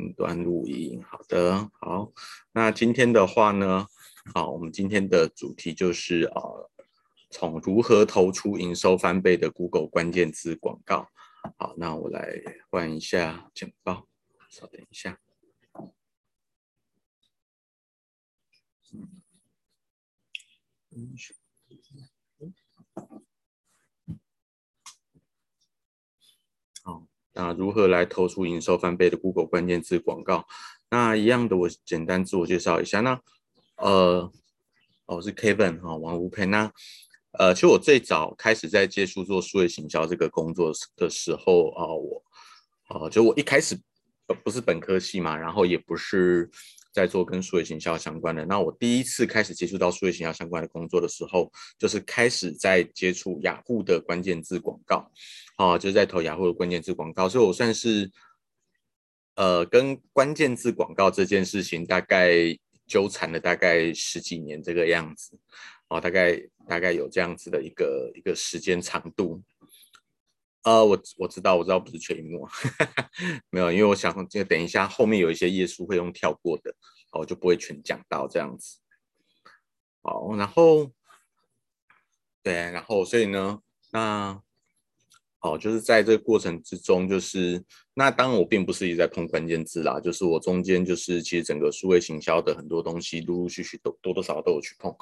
云端录音，好的，好。那今天的话呢，好，我们今天的主题就是呃，从如何投出营收翻倍的 Google 关键字广告。好，那我来换一下简报，稍等一下。那如何来投出营收翻倍的 Google 关键字广告？那一样的，我简单自我介绍一下。那呃，我是 Kevin 哈，王吴培。那呃，其实我最早开始在接触做数位行销这个工作的时候啊，我哦，就我一开始呃不是本科系嘛，然后也不是在做跟数位行销相关的。那我第一次开始接触到数位行销相关的工作的时候，就是开始在接触雅虎的关键字广告。哦，就是在投雅虎的关键字广告，所以我算是，呃，跟关键字广告这件事情大概纠缠了大概十几年这个样子，哦，大概大概有这样子的一个一个时间长度。呃，我我知道我知道不是全萤幕，没有，因为我想这个等一下后面有一些页数会用跳过的，我就不会全讲到这样子。好，然后，对，然后所以呢，那。好，就是在这个过程之中，就是那当然我并不是一直在碰关键字啦，就是我中间就是其实整个数位行销的很多东西，陆陆续续都多多少少都有去碰。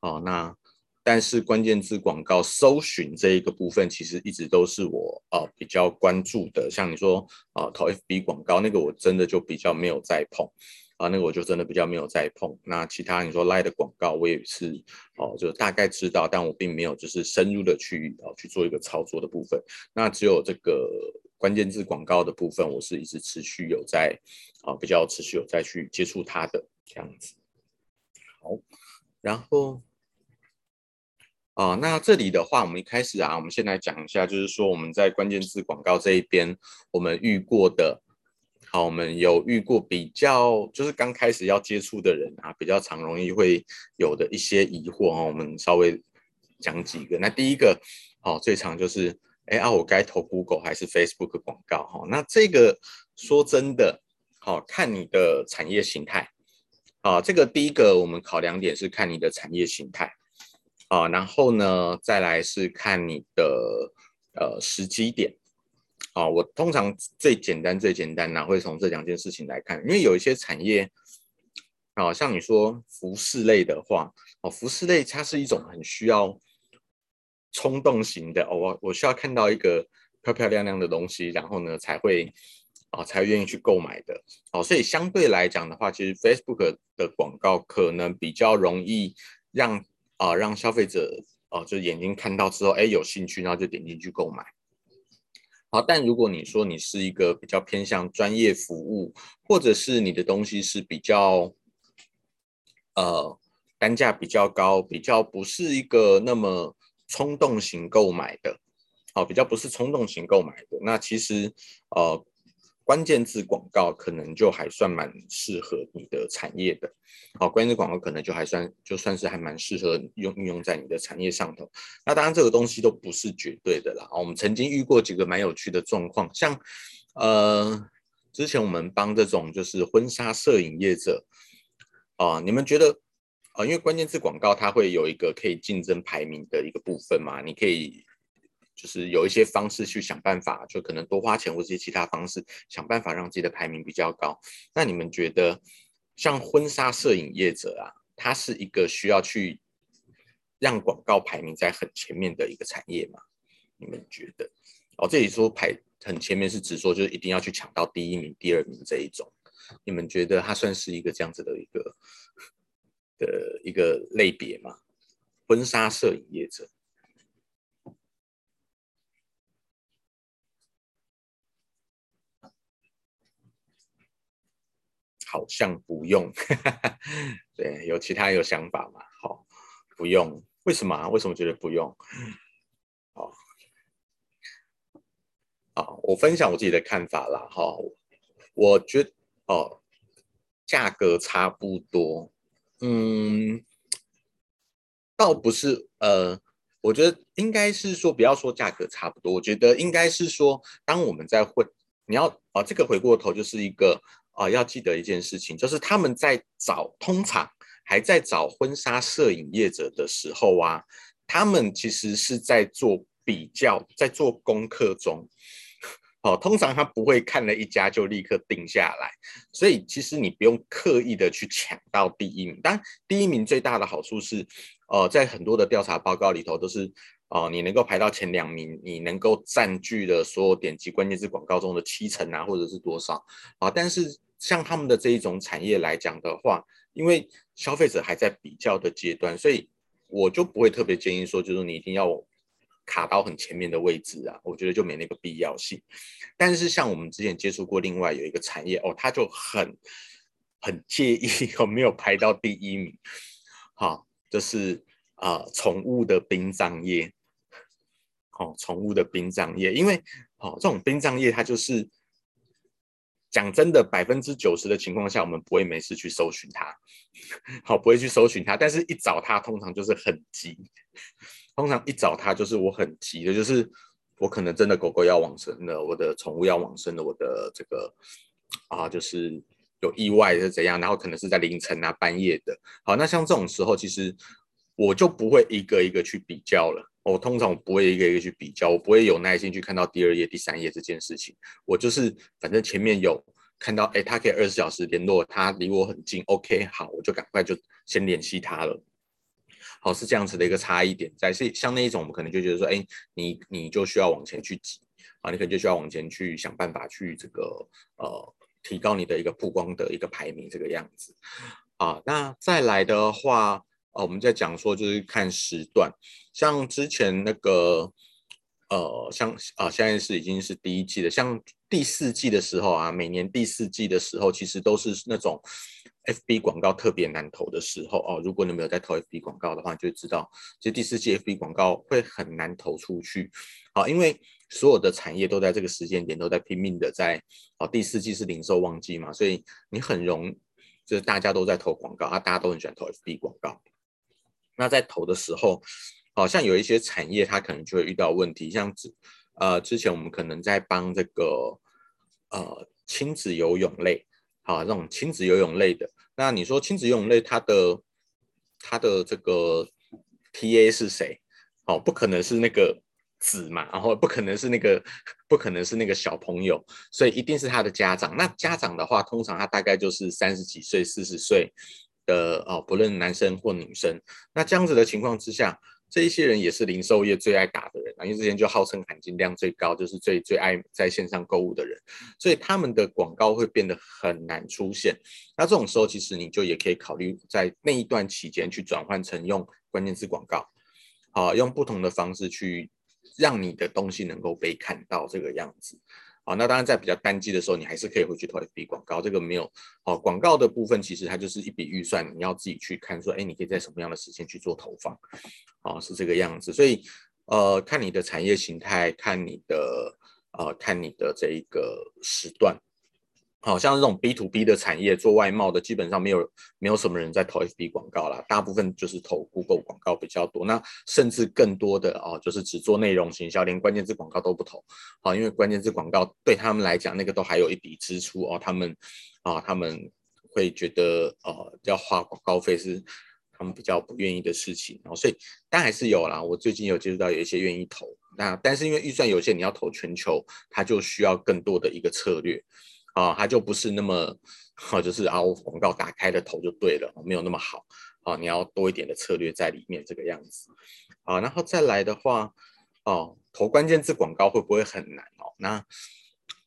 好，那但是关键字广告搜寻这一个部分，其实一直都是我啊比较关注的。像你说啊投 FB 广告那个，我真的就比较没有在碰。啊，那个我就真的比较没有再碰。那其他你说赖的广告，我也是哦，就大概知道，但我并没有就是深入的去哦去做一个操作的部分。那只有这个关键字广告的部分，我是一直持续有在啊比较持续有在去接触它的这样子。好，然后啊，那这里的话，我们一开始啊，我们先来讲一下，就是说我们在关键字广告这一边，我们遇过的。好，我们有遇过比较，就是刚开始要接触的人啊，比较常容易会有的一些疑惑哦。我们稍微讲几个。那第一个，哦，最常就是，哎啊，我该投 Google 还是 Facebook 广告？哈，那这个说真的，好看你的产业形态。啊，这个第一个我们考量点是看你的产业形态。啊，然后呢，再来是看你的呃时机点。啊，我通常最简单、最简单呢，会从这两件事情来看，因为有一些产业，啊，像你说服饰类的话，哦，服饰类它是一种很需要冲动型的，哦，我我需要看到一个漂漂亮亮的东西，然后呢才会啊才愿意去购买的，哦，所以相对来讲的话，其实 Facebook 的广告可能比较容易让啊让消费者啊就眼睛看到之后，哎，有兴趣，然后就点进去购买。好，但如果你说你是一个比较偏向专业服务，或者是你的东西是比较，呃，单价比较高，比较不是一个那么冲动型购买的，好，比较不是冲动型购买的，那其实，呃。关键字广告可能就还算蛮适合你的产业的，好，关键字广告可能就还算就算是还蛮适合用运用在你的产业上头。那当然这个东西都不是绝对的啦。我们曾经遇过几个蛮有趣的状况，像呃之前我们帮这种就是婚纱摄影业者啊，你们觉得啊，因为关键字广告它会有一个可以竞争排名的一个部分嘛，你可以。就是有一些方式去想办法，就可能多花钱或者其他方式想办法让自己的排名比较高。那你们觉得，像婚纱摄影业者啊，它是一个需要去让广告排名在很前面的一个产业吗？你们觉得？哦，这里说排很前面是指说就是一定要去抢到第一名、第二名这一种。你们觉得它算是一个这样子的一个的一个类别吗？婚纱摄影业者。好像不用，对，有其他有想法吗？好，不用，为什么啊？为什么觉得不用？好，好，我分享我自己的看法啦。哈，我觉得哦，价格差不多，嗯，倒不是，呃，我觉得应该是说，不要说价格差不多，我觉得应该是说，当我们在混，你要啊，这个回过头就是一个。啊、要记得一件事情，就是他们在找，通常还在找婚纱摄影业者的时候啊，他们其实是在做比较，在做功课中。好，通常他不会看了一家就立刻定下来，所以其实你不用刻意的去抢到第一名。当然，第一名最大的好处是，呃，在很多的调查报告里头都是，哦、呃，你能够排到前两名，你能够占据了所有点击关键字广告中的七成啊，或者是多少啊？但是像他们的这一种产业来讲的话，因为消费者还在比较的阶段，所以我就不会特别建议说，就是你一定要。卡到很前面的位置啊，我觉得就没那个必要性。但是像我们之前接触过另外有一个产业哦，他就很很介意有没有排到第一名。好、哦，就是啊、宠物的殡葬业。哦，宠物的殡葬业，因为、哦、这种殡葬业，它就是讲真的，百分之九十的情况下，我们不会没事去搜寻它。好，不会去搜寻它，但是一找它，通常就是很急。通常一找它就是我很急的，就是我可能真的狗狗要往生了，我的宠物要往生了，我的这个啊就是有意外是怎样，然后可能是在凌晨啊半夜的。好，那像这种时候，其实我就不会一个一个去比较了。我通常我不会一个一个去比较，我不会有耐心去看到第二页、第三页这件事情。我就是反正前面有看到，哎，他可以二十四小时联络，他离我很近，OK，好，我就赶快就先联系他了。好，是这样子的一个差异点在，是像那一种，我们可能就觉得说，哎，你你就需要往前去挤啊，你可能就需要往前去想办法去这个呃提高你的一个曝光的一个排名这个样子啊。那再来的话，哦，我们在讲说就是看时段，像之前那个呃，像啊，现在是已经是第一季的，像第四季的时候啊，每年第四季的时候，其实都是那种。FB 广告特别难投的时候哦，如果你没有在投 FB 广告的话，你就知道其实第四季 FB 广告会很难投出去。好，因为所有的产业都在这个时间点都在拼命的在哦，第四季是零售旺季嘛，所以你很容就是大家都在投广告啊，大家都很喜欢投 FB 广告。那在投的时候，好像有一些产业它可能就会遇到问题，像之呃之前我们可能在帮这个呃亲子游泳类。好，这种亲子游泳类的，那你说亲子游泳类，它的它的这个 TA 是谁？哦，不可能是那个子嘛，然后不可能是那个，不可能是那个小朋友，所以一定是他的家长。那家长的话，通常他大概就是三十几岁、四十岁的哦，不论男生或女生。那这样子的情况之下。这一些人也是零售业最爱打的人啊，因为之前就号称含金量最高，就是最最爱在线上购物的人，所以他们的广告会变得很难出现。那这种时候，其实你就也可以考虑在那一段期间去转换成用关键字广告，啊，用不同的方式去让你的东西能够被看到这个样子。好，那当然在比较淡季的时候，你还是可以回去投一笔广告，这个没有。好，广告的部分其实它就是一笔预算，你要自己去看说，哎，你可以在什么样的时间去做投放，好，是这个样子。所以，呃，看你的产业形态，看你的，呃，看你的这一个时段。好像这种 B to B 的产业做外贸的，基本上没有没有什么人在投 FB 广告啦，大部分就是投 Google 广告比较多。那甚至更多的哦，就是只做内容行销，连关键字广告都不投。好，因为关键字广告对他们来讲，那个都还有一笔支出哦，他们啊他们会觉得呃要花广告费是他们比较不愿意的事情。然后所以但还是有啦，我最近有接触到有一些愿意投，那但是因为预算有限，你要投全球，它就需要更多的一个策略。啊，它就不是那么，好，就是啊，我广告打开了头就对了，没有那么好，啊，你要多一点的策略在里面，这个样子，啊，然后再来的话，哦，投关键字广告会不会很难哦？那，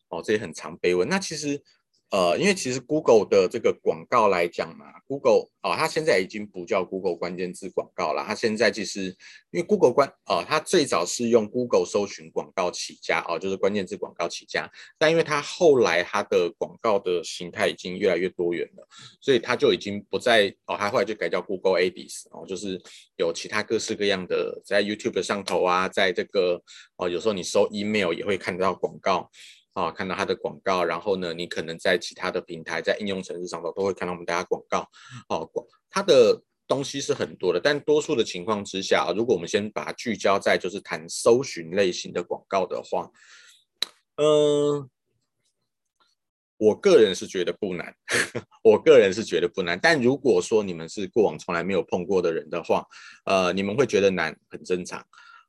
哦，这也很常被问，那其实。呃，因为其实 Google 的这个广告来讲嘛，Google、哦，它现在已经不叫 Google 关键字广告了。它现在其实因为 Google 关、哦，它最早是用 Google 搜寻广告起家哦，就是关键字广告起家。但因为它后来它的广告的形态已经越来越多元了，所以它就已经不再哦，它后来就改叫 Google Ads 哦，就是有其他各式各样的在 YouTube 上头啊，在这个哦，有时候你搜 email 也会看到广告。啊，看到它的广告，然后呢，你可能在其他的平台，在应用程式上头都会看到我们大家广告。哦，广它的东西是很多的，但多数的情况之下，如果我们先把它聚焦在就是谈搜寻类型的广告的话，嗯、我个人是觉得不难，我个人是觉得不难。但如果说你们是过往从来没有碰过的人的话，呃，你们会觉得难，很正常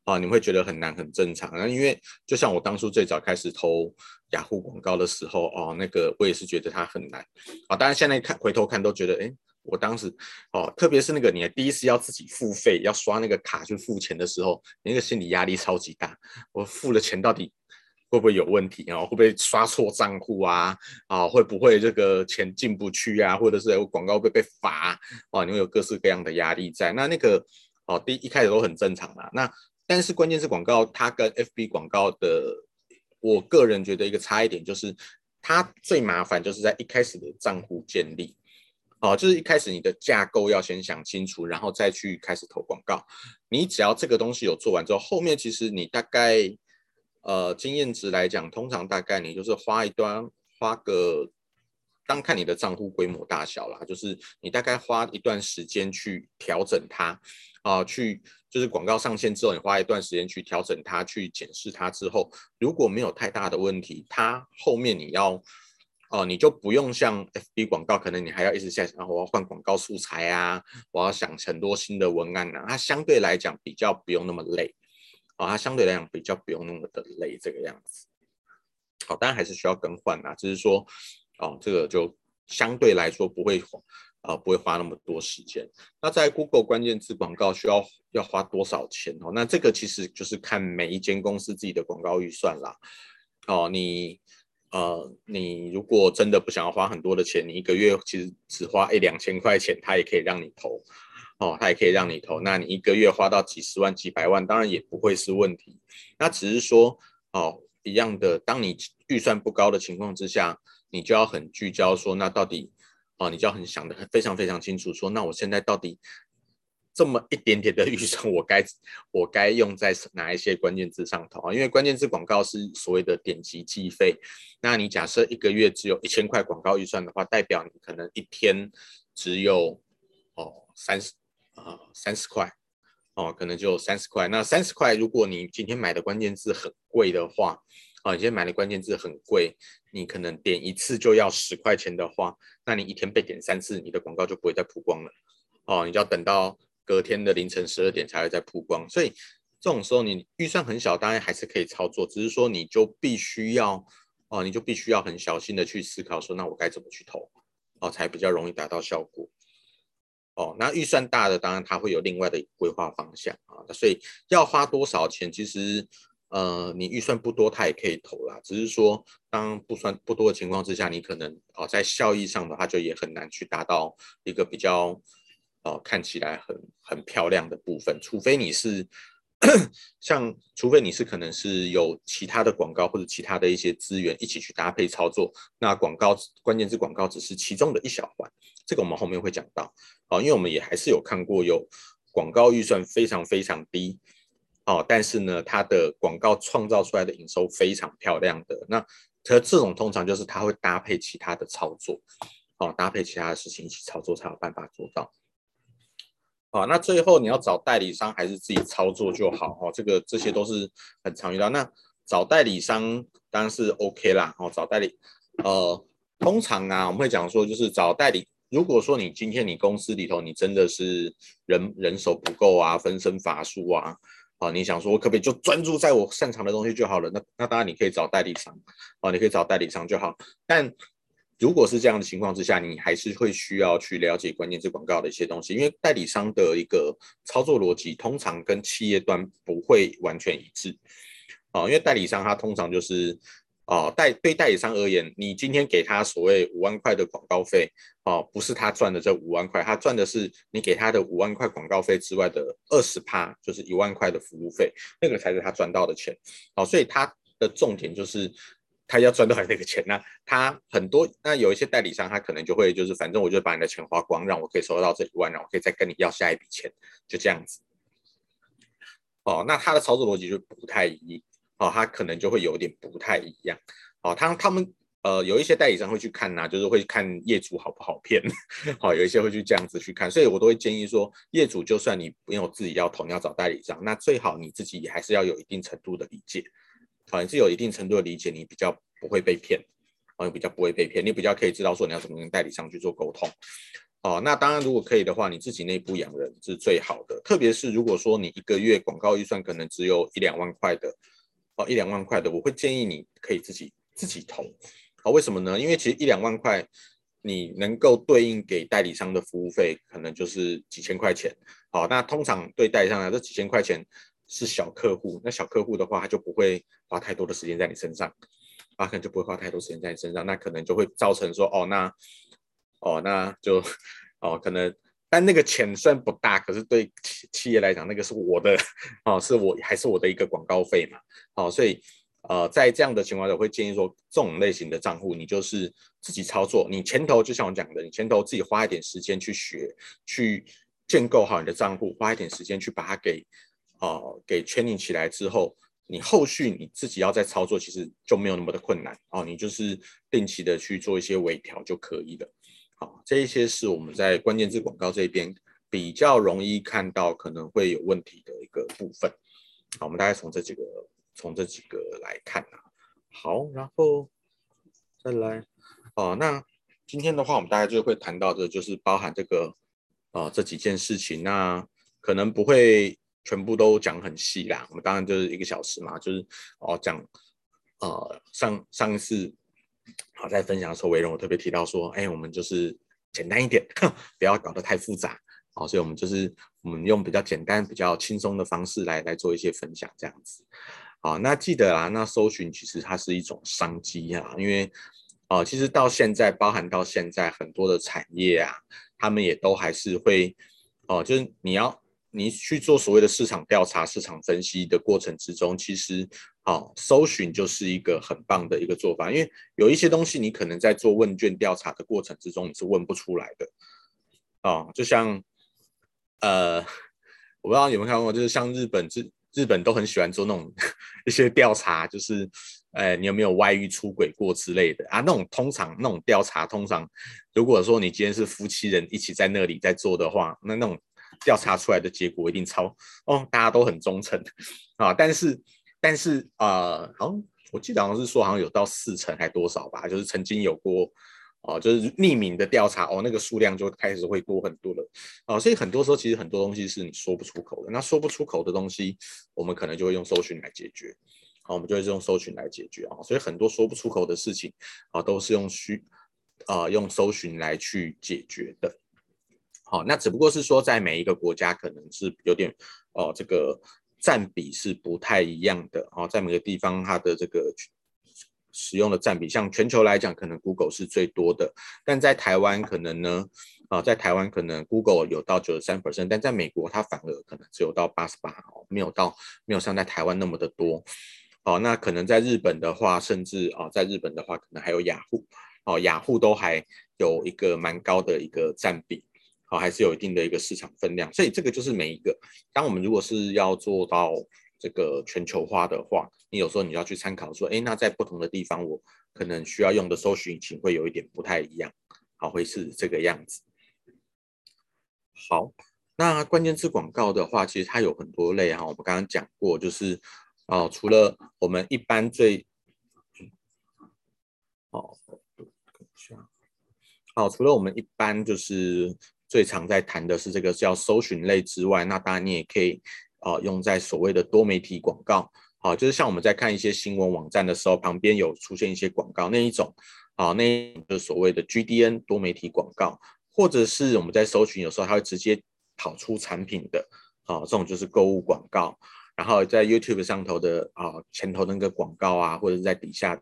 啊，你会觉得很难，很正常。那因为就像我当初最早开始投雅虎广告的时候，哦，那个我也是觉得它很难啊。当然现在看回头看都觉得，哎，我当时哦，特别是那个你第一次要自己付费，要刷那个卡去付钱的时候，你那个心理压力超级大。我付了钱到底？会不会有问题啊？会不会刷错账户啊？啊，会不会这个钱进不去啊？或者是有广告会被罚啊？你会有各式各样的压力在。那那个哦，第一一开始都很正常啦。那但是关键是广告，它跟 FB 广告的，我个人觉得一个差一点就是，它最麻烦就是在一开始的账户建立，哦，就是一开始你的架构要先想清楚，然后再去开始投广告。你只要这个东西有做完之后，后面其实你大概。呃，经验值来讲，通常大概你就是花一段，花个，当看你的账户规模大小啦，就是你大概花一段时间去调整它，啊、去就是广告上线之后，你花一段时间去调整它，去检视它之后，如果没有太大的问题，它后面你要，哦、你就不用像 FB 广告，可能你还要一直在想，我要换广告素材啊，我要想很多新的文案啊，它相对来讲比较不用那么累。啊、哦，它相对来讲比较不用那么的累，这个样子。好、当然还是需要更换啊，只是说，哦，这个就相对来说不会，呃，不会花那么多时间。那在 Google 关键字广告需要要花多少钱哦？那这个其实就是看每一间公司自己的广告预算啦。哦，你，呃，你如果真的不想要花很多的钱，你一个月其实只花一两千块钱，它也可以让你投。哦，它也可以让你投，那你一个月花到几十万、几百万，当然也不会是问题。那只是说，哦，一样的，当你预算不高的情况之下，你就要很聚焦，说那到底，哦，你就要很想的非常非常清楚，说那我现在到底这么一点点的预算，我该我该用在哪一些关键字上头啊？因为关键字广告是所谓的点击计费，那你假设一个月只有一千块广告预算的话，代表你可能一天只有哦三十。啊，三十块哦，可能就三十块。那三十块，如果你今天买的关键字很贵的话，啊，你今天买的关键字很贵，你可能点一次就要十块钱的话，那你一天被点三次，你的广告就不会再曝光了。哦，你就要等到隔天的凌晨十二点才会再曝光。所以这种时候，你预算很小，当然还是可以操作，只是说你就必须要哦，你就必须要很小心的去思考说，那我该怎么去投哦，才比较容易达到效果。哦，那预算大的当然它会有另外的规划方向啊，所以要花多少钱，其实呃你预算不多，它也可以投啦。只是说当不算不多的情况之下，你可能哦在效益上的话就也很难去达到一个比较哦看起来很很漂亮的部分，除非你是像除非你是可能是有其他的广告或者其他的一些资源一起去搭配操作，那广告关键字广告只是其中的一小环。这个我们后面会讲到，哦，因为我们也还是有看过有广告预算非常非常低，哦，但是呢，它的广告创造出来的营收非常漂亮的，那它这种通常就是它会搭配其他的操作，哦，搭配其他的事情一起操作才有办法做到，哦，那最后你要找代理商还是自己操作就好，哦，这个这些都是很常遇到，那找代理商当然是 OK 啦，哦，找代理，呃，通常啊，我们会讲说就是找代理。如果说你今天你公司里头你真的是人人手不够啊，分身乏术啊，啊，你想说我可不可以就专注在我擅长的东西就好了？那那当然你可以找代理商，啊，你可以找代理商就好。但如果是这样的情况之下，你还是会需要去了解关键字广告的一些东西，因为代理商的一个操作逻辑通常跟企业端不会完全一致，啊，因为代理商他通常就是。哦，代对代理商而言，你今天给他所谓五万块的广告费，哦，不是他赚的这五万块，他赚的是你给他的五万块广告费之外的二十趴，就是一万块的服务费，那个才是他赚到的钱。哦，所以他的重点就是他要赚到那个钱。那他很多，那有一些代理商，他可能就会就是，反正我就把你的钱花光，让我可以收到这一万，然后我可以再跟你要下一笔钱，就这样子。哦，那他的操作逻辑就不太一。哦，他可能就会有点不太一样。哦，他他们呃有一些代理商会去看呐、就是会看业主好不好骗。好、哦，有一些会去这样子去看，所以我都会建议说，业主就算你没有自己要投，你要找代理商，那最好你自己也还是要有一定程度的理解。好、哦，你是有一定程度的理解，你比较不会被骗。哦，比较不会被骗，你比较可以知道说你要怎么跟代理商去做沟通。哦，那当然如果可以的话，你自己内部养人是最好的，特别是如果说你一个月广告预算可能只有一两万块的，哦，一两万块的，我会建议你可以自己自己投。好，为什么呢？因为其实一两万块。你能够对应给代理商的服务费，可能就是几千块钱。好，那通常对代理商来说，这几千块钱是小客户。那小客户的话，他就不会花太多的时间在你身上，啊，可能就不会花太多时间在你身上。那可能就会造成说，哦，那，哦，那就，哦，可能，但那个钱虽然不大，可是对企企业来讲，那个是我的，哦，是我还是我的一个广告费嘛。哦，所以。呃，在这样的情况下，我会建议说，这种类型的账户，你就是自己操作。你前头就像我讲的，你前头自己花一点时间去学，去建构好你的账户，花一点时间去把它给，呃，给 training 起来之后，你后续你自己要再操作，其实就没有那么的困难哦。你就是定期的去做一些微调就可以了。好，这一些是我们在关键字广告这边比较容易看到可能会有问题的一个部分。好，我们大概从这几个。从这几个来看啊，好，然后再来哦、那今天的话，我们大概就会谈到的，就是包含这个啊、这几件事情。那可能不会全部都讲很细啦。我们当然就是一个小时嘛，就是哦讲呃上上一次好在分享的时候，维荣我特别提到说，哎，我们就是简单一点，不要搞得太复杂。好，所以我们就是我们用比较简单、比较轻松的方式来来做一些分享，这样子。好，那记得啊，那搜寻其实它是一种商机啊，因为，呃，其实到现在，包含到现在很多的产业啊，他们也都还是会，哦、就是你要你去做所谓的市场调查、市场分析的过程之中，其实，哦、搜寻就是一个很棒的一个做法，因为有一些东西你可能在做问卷调查的过程之中你是问不出来的，哦、就像，呃，我不知道有没有看过，就是像日本之。日本都很喜欢做那种 一些调查，就是，呃，你有没有外遇、出轨过之类的啊？那种通常那种调查，通常如果说你今天是夫妻人一起在那里在做的话，那那种调查出来的结果一定超哦，大家都很忠诚啊。但是，但是啊，好像我记得好像是说，好像有到四成还多少吧，就是曾经有过。哦，就是匿名的调查哦，那个数量就开始会多很多了。哦，所以很多时候其实很多东西是你说不出口的。那说不出口的东西，我们可能就会用搜寻来解决。好，我们就会用搜寻来解决啊。所以很多说不出口的事情啊，都是用虚啊用搜寻来去解决的。好，那只不过是说在每一个国家可能是有点哦，这个占比是不太一样的。哦，在每个地方它的这个。使用的占比，像全球来讲，可能 Google 是最多的，但在台湾可能呢，啊，在台湾可能 Google 有到九十三 percent，但在美国它反而可能只有到八十八哦，没有到没有像在台湾那么的多，哦，那可能在日本的话，甚至啊，在日本的话，可能还有雅虎，哦，雅虎都还有一个蛮高的一个占比，哦，还是有一定的一个市场分量，所以这个就是每一个，当我们如果是要做到。这个全球化的话，你有时候你要去参考说，哎，那在不同的地方，我可能需要用的搜寻引擎会有一点不太一样，好，会是这个样子。好，那关键字广告的话，其实它有很多类哈，我们刚刚讲过，就是哦，除了我们一般最，哦，好，除了我们一般就是最常在谈的是这个叫搜寻类之外，那当然你也可以。啊，用在所谓的多媒体广告，好，就是像我们在看一些新闻网站的时候，旁边有出现一些广告那一种，啊，那一种就是所谓的 GDN 多媒体广告，或者是我们在搜寻有时候它会直接跑出产品的，啊，这种就是购物广告，然后在 YouTube 上头的啊前头那个广告啊，或者是在底下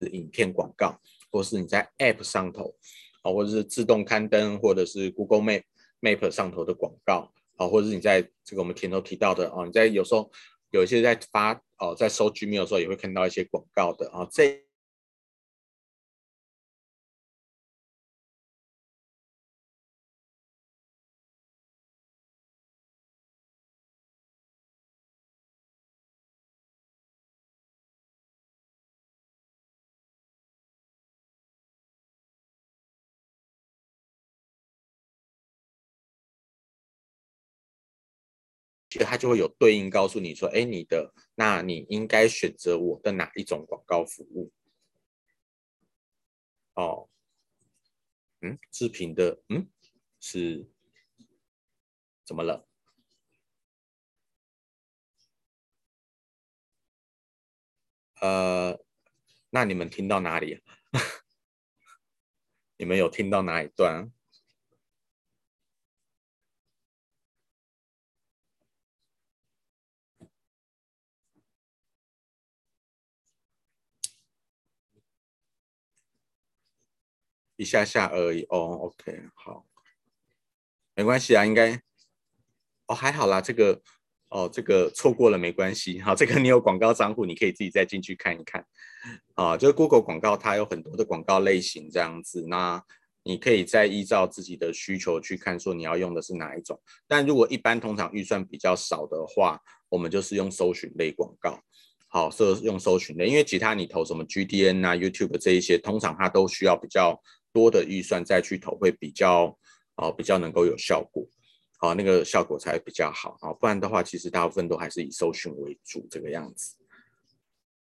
的影片广告，或是你在 App 上头，啊，或者是自动刊登，或者是 Google Map Map 上头的广告。啊，或者是你在这个我们前头提到的啊，你在有时候有一些在发哦，在搜 Gmail 的时候也会看到一些广告的啊，这。它就会有对应告诉你说，哎，你的，那你应该选择我的哪一种广告服务？哦，嗯，置评的，嗯，是怎么了？呃，那你们听到哪里？你们有听到哪一段？一下下而已。哦，OK，好，没关系啊，应该哦还好啦，这个哦这个错过了没关系，好，这个你有广告账户，你可以自己再进去看一看，啊，就是 Google 广告它有很多的广告类型这样子，那你可以再依照自己的需求去看，说你要用的是哪一种，但如果一般通常预算比较少的话，我们就是用搜寻类广告，好，是用搜寻类，因为其他你投什么 GDN 啊、YouTube 这一些，通常它都需要比较。多的预算再去投会比较啊，比较能够有效果，好，那个效果才比较好啊，不然的话，其实大部分都还是以搜寻为主这个样子。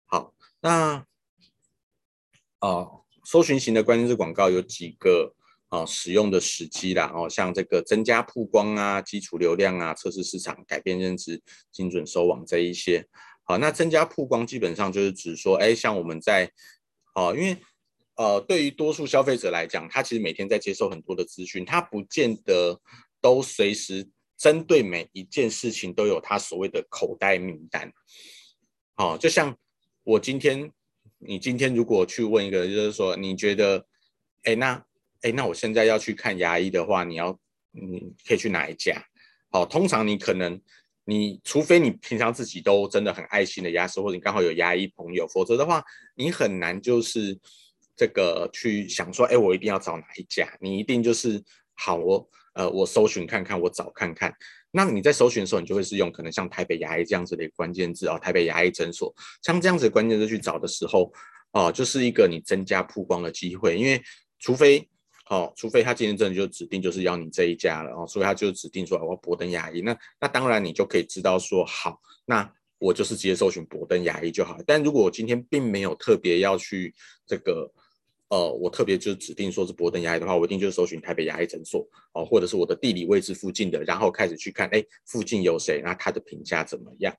好，那哦，搜寻型的关键字广告有几个啊使用的时机啦，哦，像这个增加曝光啊、基础流量啊、测试市场、改变认知、精准收网这一些。好，那增加曝光基本上就是指说，哎，像我们在哦，因为呃，对于多数消费者来讲，他其实每天在接受很多的资讯，他不见得都随时针对每一件事情都有他所谓的口袋名单。哦，就像我今天，你今天如果去问一个，就是说你觉得，哎，那，哎，那我现在要去看牙医的话，你要，你可以去哪一家？好、通常你可能，你除非你平常自己都真的很爱心的牙师，或者你刚好有牙医朋友，否则的话，你很难就是。这个去想说，哎，我一定要找哪一家？你一定就是好，我呃，我搜寻看看，我找看看。那你在搜寻的时候，你就会是用可能像台北牙医这样子的关键字哦，台北牙医诊所，像这样子的关键字去找的时候，哦，就是一个你增加曝光的机会。因为除非哦，除非他今天真的就指定就是要你这一家了哦，所以他就指定说我要博登牙医。那那当然你就可以知道说好，那我就是直接搜寻博登牙医就好。但如果我今天并没有特别要去这个。呃，我特别就指定说是博登牙医的话，我一定就是搜寻台北牙医诊所哦，或者是我的地理位置附近的，然后开始去看，哎，附近有谁？那他的评价怎么样？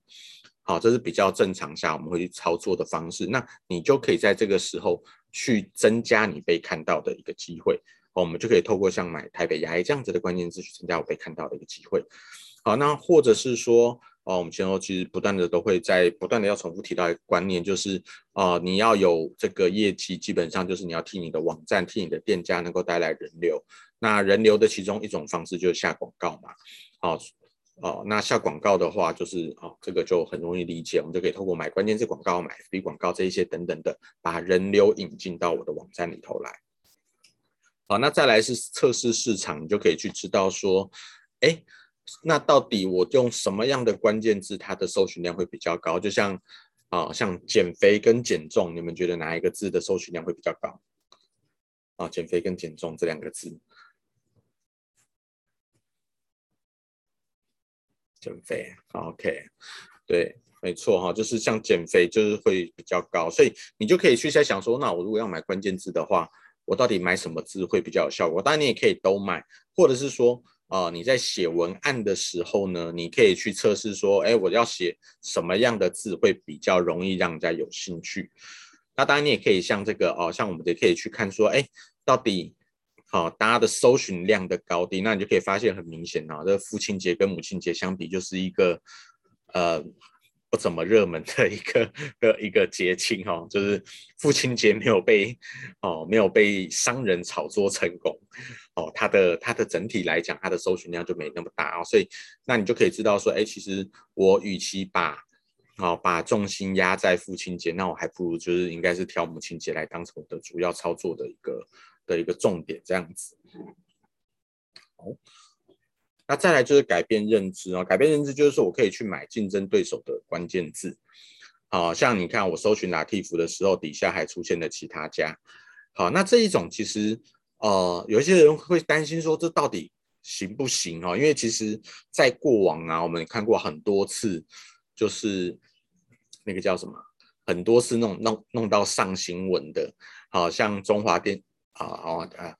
好，这是比较正常下我们会去操作的方式。那你就可以在这个时候去增加你被看到的一个机会。哦，我们就可以透过像买台北牙医这样子的关键字去增加我被看到的一个机会。好，那或者是说。哦，我们前后其实不断的都会在不断的要重复提到一个观念，就是啊、你要有这个业绩，基本上就是你要替你的网站、替你的店家能够带来人流。那人流的其中一种方式就是下广告嘛。哦哦，那下广告的话，就是哦，这个就很容易理解，我们就可以透过买关键字广告、买 FB 广告这一些等等的，把人流引进到我的网站里头来。好，那再来是测试市场，你就可以去知道说，哎。那到底我用什么样的关键字，它的搜寻量会比较高？就像啊，像减肥跟减重，你们觉得哪一个字的搜寻量会比较高？啊，减肥跟减重这两个字，减肥，OK，对，没错哈，就是像减肥就是会比较高，所以你就可以去在想说，那我如果要买关键字的话，我到底买什么字会比较有效果？当然你也可以都买，或者是说。啊、你在写文案的时候呢，你可以去测试说，哎，我要写什么样的字会比较容易让人家有兴趣？那当然，你也可以像这个哦，像我们也可以去看说，哎，到底好、大家的搜寻量的高低，那你就可以发现很明显啊，这父亲节跟母亲节相比，就是一个呃。不怎么热门的一个的一个节庆哦，就是父亲节没有被哦没有被商人炒作成功哦，它的它的整体来讲，它的搜寻量就没那么大哦，所以那你就可以知道说，哎，其实我与其把哦把重心压在父亲节，那我还不如就是应该是挑母亲节来当成我的主要操作的一个的一个重点这样子，好。那再来就是改变认知哦，改变认知就是说我可以去买竞争对手的关键字，好像你看我搜寻 Lativ 的时候，底下还出现了其他家，好，那这一种其实呃有一些人会担心说这到底行不行哦？因为其实在过往啊，我们看过很多次，就是那个叫什么，很多次弄弄弄到上新闻的，好像中华电啊哦啊。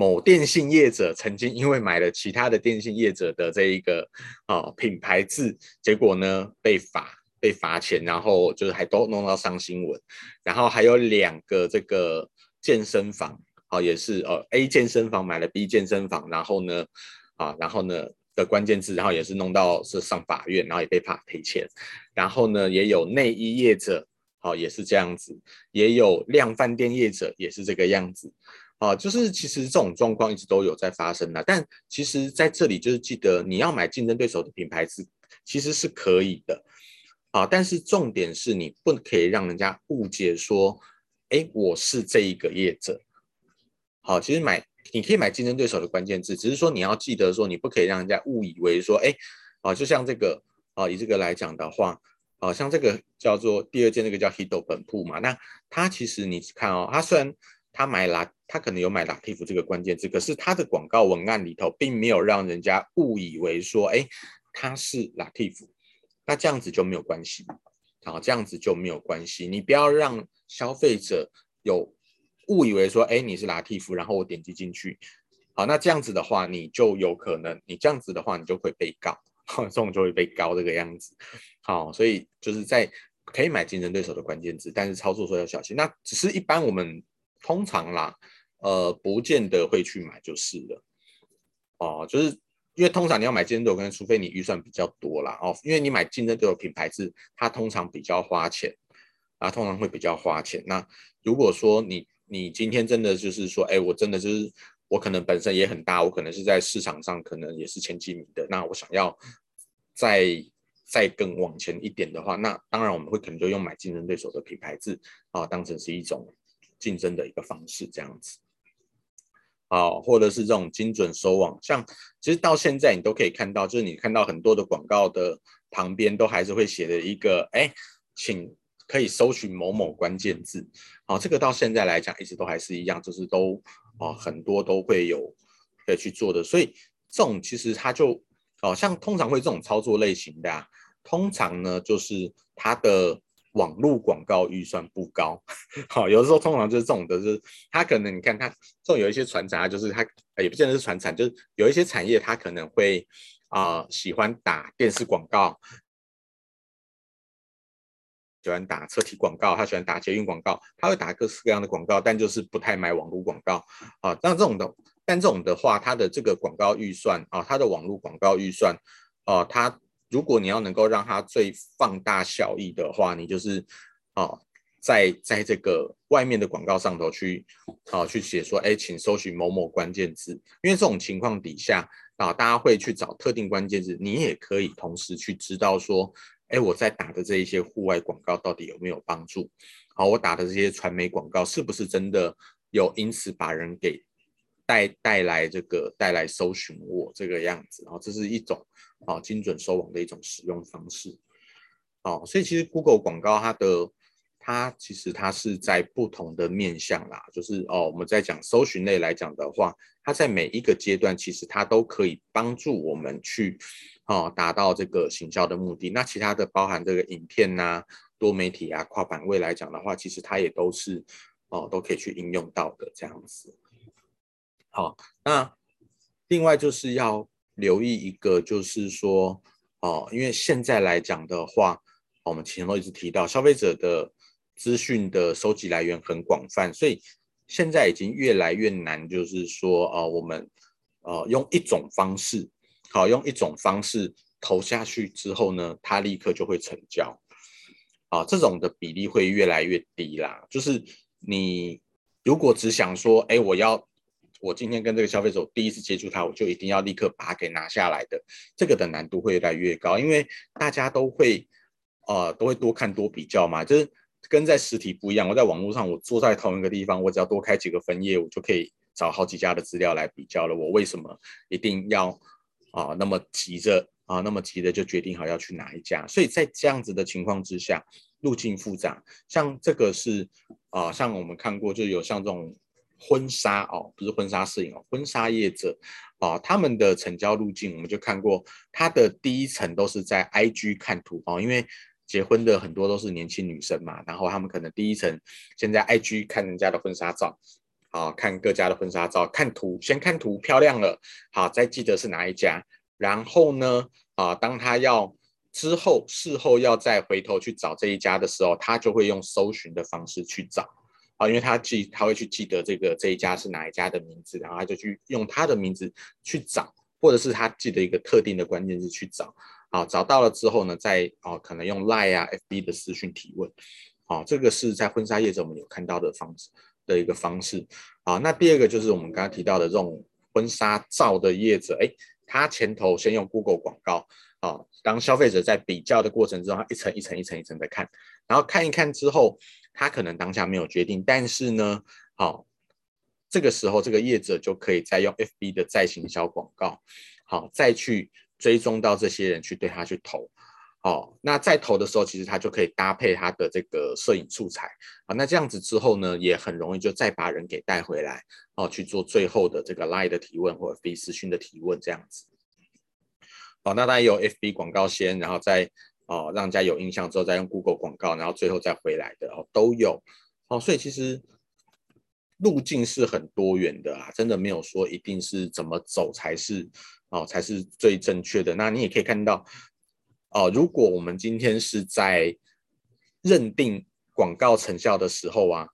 某电信业者曾经因为买了其他的电信业者的这一个啊品牌字，结果呢被罚被罚钱，然后就是还都弄到上新闻。然后还有两个这个健身房啊，也是呃 A 健身房买了 B 健身房，然后呢啊，然后呢的关键字，然后也是弄到是上法院，然后也被罚赔钱。然后呢也有内衣业者，好也是这样子，也有量饭店业者也是这个样子。啊，就是其实这种状况一直都有在发生的，但其实在这里就是记得你要买竞争对手的品牌字，其实是可以的，啊，但是重点是你不可以让人家误解说，哎，我是这一个业者。好，其实买你可以买竞争对手的关键字，只是说你要记得说，你不可以让人家误以为说，哎，啊，就像这个，啊，以这个来讲的话，啊，像这个叫做第二件那个叫 Hito 本铺嘛，那它其实你看哦，它虽然他买拉，他可能有买 Lativ 这个关键字，可是他的广告文案里头并没有让人家误以为说，哎，他是 Lativ，那这样子就没有关系，好，这样子就没有关系。你不要让消费者有误以为说，哎，你是 Lativ，然后我点击进去，好，那这样子的话，你就有可能，你这样子的话，你就会被告，这种就会被告这个样子。好，所以就是在可以买竞争对手的关键字，但是操作时候要小心。那只是一般我们。通常啦，呃，不见得会去买就是了，哦，就是因为通常你要买竞争对手，除非你预算比较多啦，哦，因为你买竞争对手品牌是它通常比较花钱，啊，通常会比较花钱。那如果说你你今天真的就是说，哎，我真的就是我可能本身也很大，我可能是在市场上可能也是前几名的，那我想要再再更往前一点的话，那当然我们会可能就用买竞争对手的品牌字啊，当成是一种。竞争的一个方式，这样子，好，或者是这种精准收网，像其实到现在你都可以看到，就是你看到很多的广告的旁边都还是会写的一个，哎，请可以搜寻某某关键字，好，这个到现在来讲一直都还是一样，就是都哦很多都会有可以去做的，所以这种其实它就哦像通常会这种操作类型的啊，通常呢就是它的。网络广告预算不高，好，有的时候通常就是这种的，就是他可能你看他这种有一些传产，就是他也不见得是传产，就是有一些产业他可能会啊、呃、喜欢打电视广告，喜欢打车体广告，他喜欢打捷运广告，他会打各式各样的广告，但就是不太买网络广告啊。那这种的，但这种的话，他的这个广告预算啊，他的网络广告预算啊，他。如果你要能够让它最放大效益的话，你就是啊，在在这个外面的广告上头去啊去写说，哎，请搜寻某某关键字，因为这种情况底下啊，大家会去找特定关键字，你也可以同时去知道说，哎，我在打的这一些户外广告到底有没有帮助？好，我打的这些传媒广告是不是真的有因此把人给带带来这个带来搜寻我这个样子？然后这是一种。啊，精准收网的一种使用方式。哦，所以其实 Google 广告它的它其实它是在不同的面向啦，就是哦，我们在讲搜寻类来讲的话，它在每一个阶段其实它都可以帮助我们去哦达到这个行销的目的。那其他的包含这个影片呐、啊、多媒体啊、跨版位来讲的话，其实它也都是哦都可以去应用到的这样子。好，那另外就是要。留意一个，就是说，哦，因为现在来讲的话，我们前头一直提到，消费者的资讯的收集来源很广泛，所以现在已经越来越难，就是说，呃，我们呃用一种方式，好，用一种方式投下去之后呢，它立刻就会成交，啊，这种的比例会越来越低啦。就是你如果只想说，哎，我要。我今天跟这个消费者第一次接触他，我就一定要立刻把它给拿下来的，这个的难度会越来越高，因为大家都会，呃，都会多看多比较嘛，就是跟在实体不一样。我在网络上，我坐在同一个地方，我只要多开几个分页，我就可以找好几家的资料来比较了。我为什么一定要啊、那么急着啊、那么急的就决定好要去哪一家？所以在这样子的情况之下，路径复杂，像这个是啊、像我们看过就有像这种。婚纱哦，不是婚纱摄影哦，婚纱业者啊，他们的成交路径我们就看过，他的第一层都是在 IG 看图哦，因为结婚的很多都是年轻女生嘛，然后他们可能第一层先在 IG 看人家的婚纱照，啊，看各家的婚纱照，看图，先看图漂亮了，好，再记得是哪一家。然后呢，啊，当他要之后事后要再回头去找这一家的时候，他就会用搜寻的方式去找，啊，因为他记他会去记得这个这一家是哪一家的名字，然后他就去用他的名字去找，或者是他记得一个特定的关键字去找，啊，找到了之后呢，再哦，可能用 Line 啊、FB 的私讯提问，啊，这个是在婚纱业者我们有看到的方式。的一个方式啊，那第二个就是我们刚刚提到的这种婚纱照的业者，哎，他前头先用 Google 广告啊，当消费者在比较的过程中，他一层一层一层一层的看，然后看一看之后，他可能当下没有决定，但是呢，好，这个时候这个业者就可以再用 FB 的再行销广告，好，再去追踪到这些人去对他去投。哦，那在投的时候，其实他就可以搭配他的这个摄影素材啊。那这样子之后呢，也很容易就再把人给带回来哦，去做最后的这个 Line 的提问或者 f 私讯的提问这样子。好，那当然有 FB 广告先，然后再哦让家有印象之后，再用 Google 广告，然后最后再回来的哦都有哦。所以其实路径是很多元的啊，真的没有说一定是怎么走才是哦才是最正确的。那你也可以看到。哦、如果我们今天是在认定广告成效的时候啊，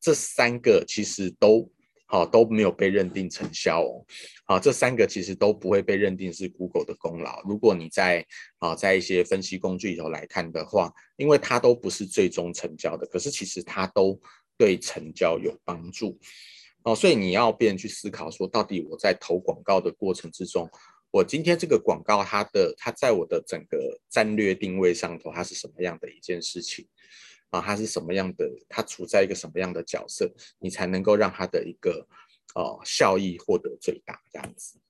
这三个其实都好、哦、都没有被认定成效哦。好、这三个其实都不会被认定是 Google 的功劳。如果你在啊、在一些分析工具里头来看的话，因为它都不是最终成交的，可是其实它都对成交有帮助哦。所以你要变去思考说，到底我在投广告的过程之中。我今天这个广告，它的它在我的整个战略定位上头，它是什么样的一件事情啊？它是什么样的？它处在一个什么样的角色，你才能够让它的一个呃效益获得最大？这样子，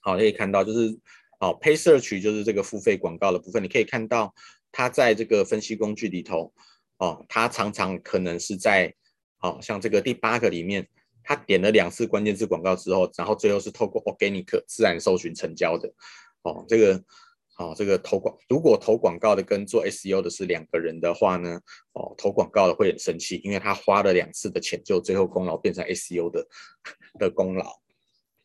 好，可以看到就是哦，Pay Search 就是这个付费广告的部分，你可以看到它在这个分析工具里头哦，它常常可能是在哦，像这个第八个里面。他点了两次关键字广告之后，然后最后是透过 organic 自然搜寻成交的。哦，这个，哦，这个投广，如果投广告的跟做 SEO 的是两个人的话呢，哦，投广告的会很生气，因为他花了两次的钱，就最后功劳变成 SEO 的的功劳。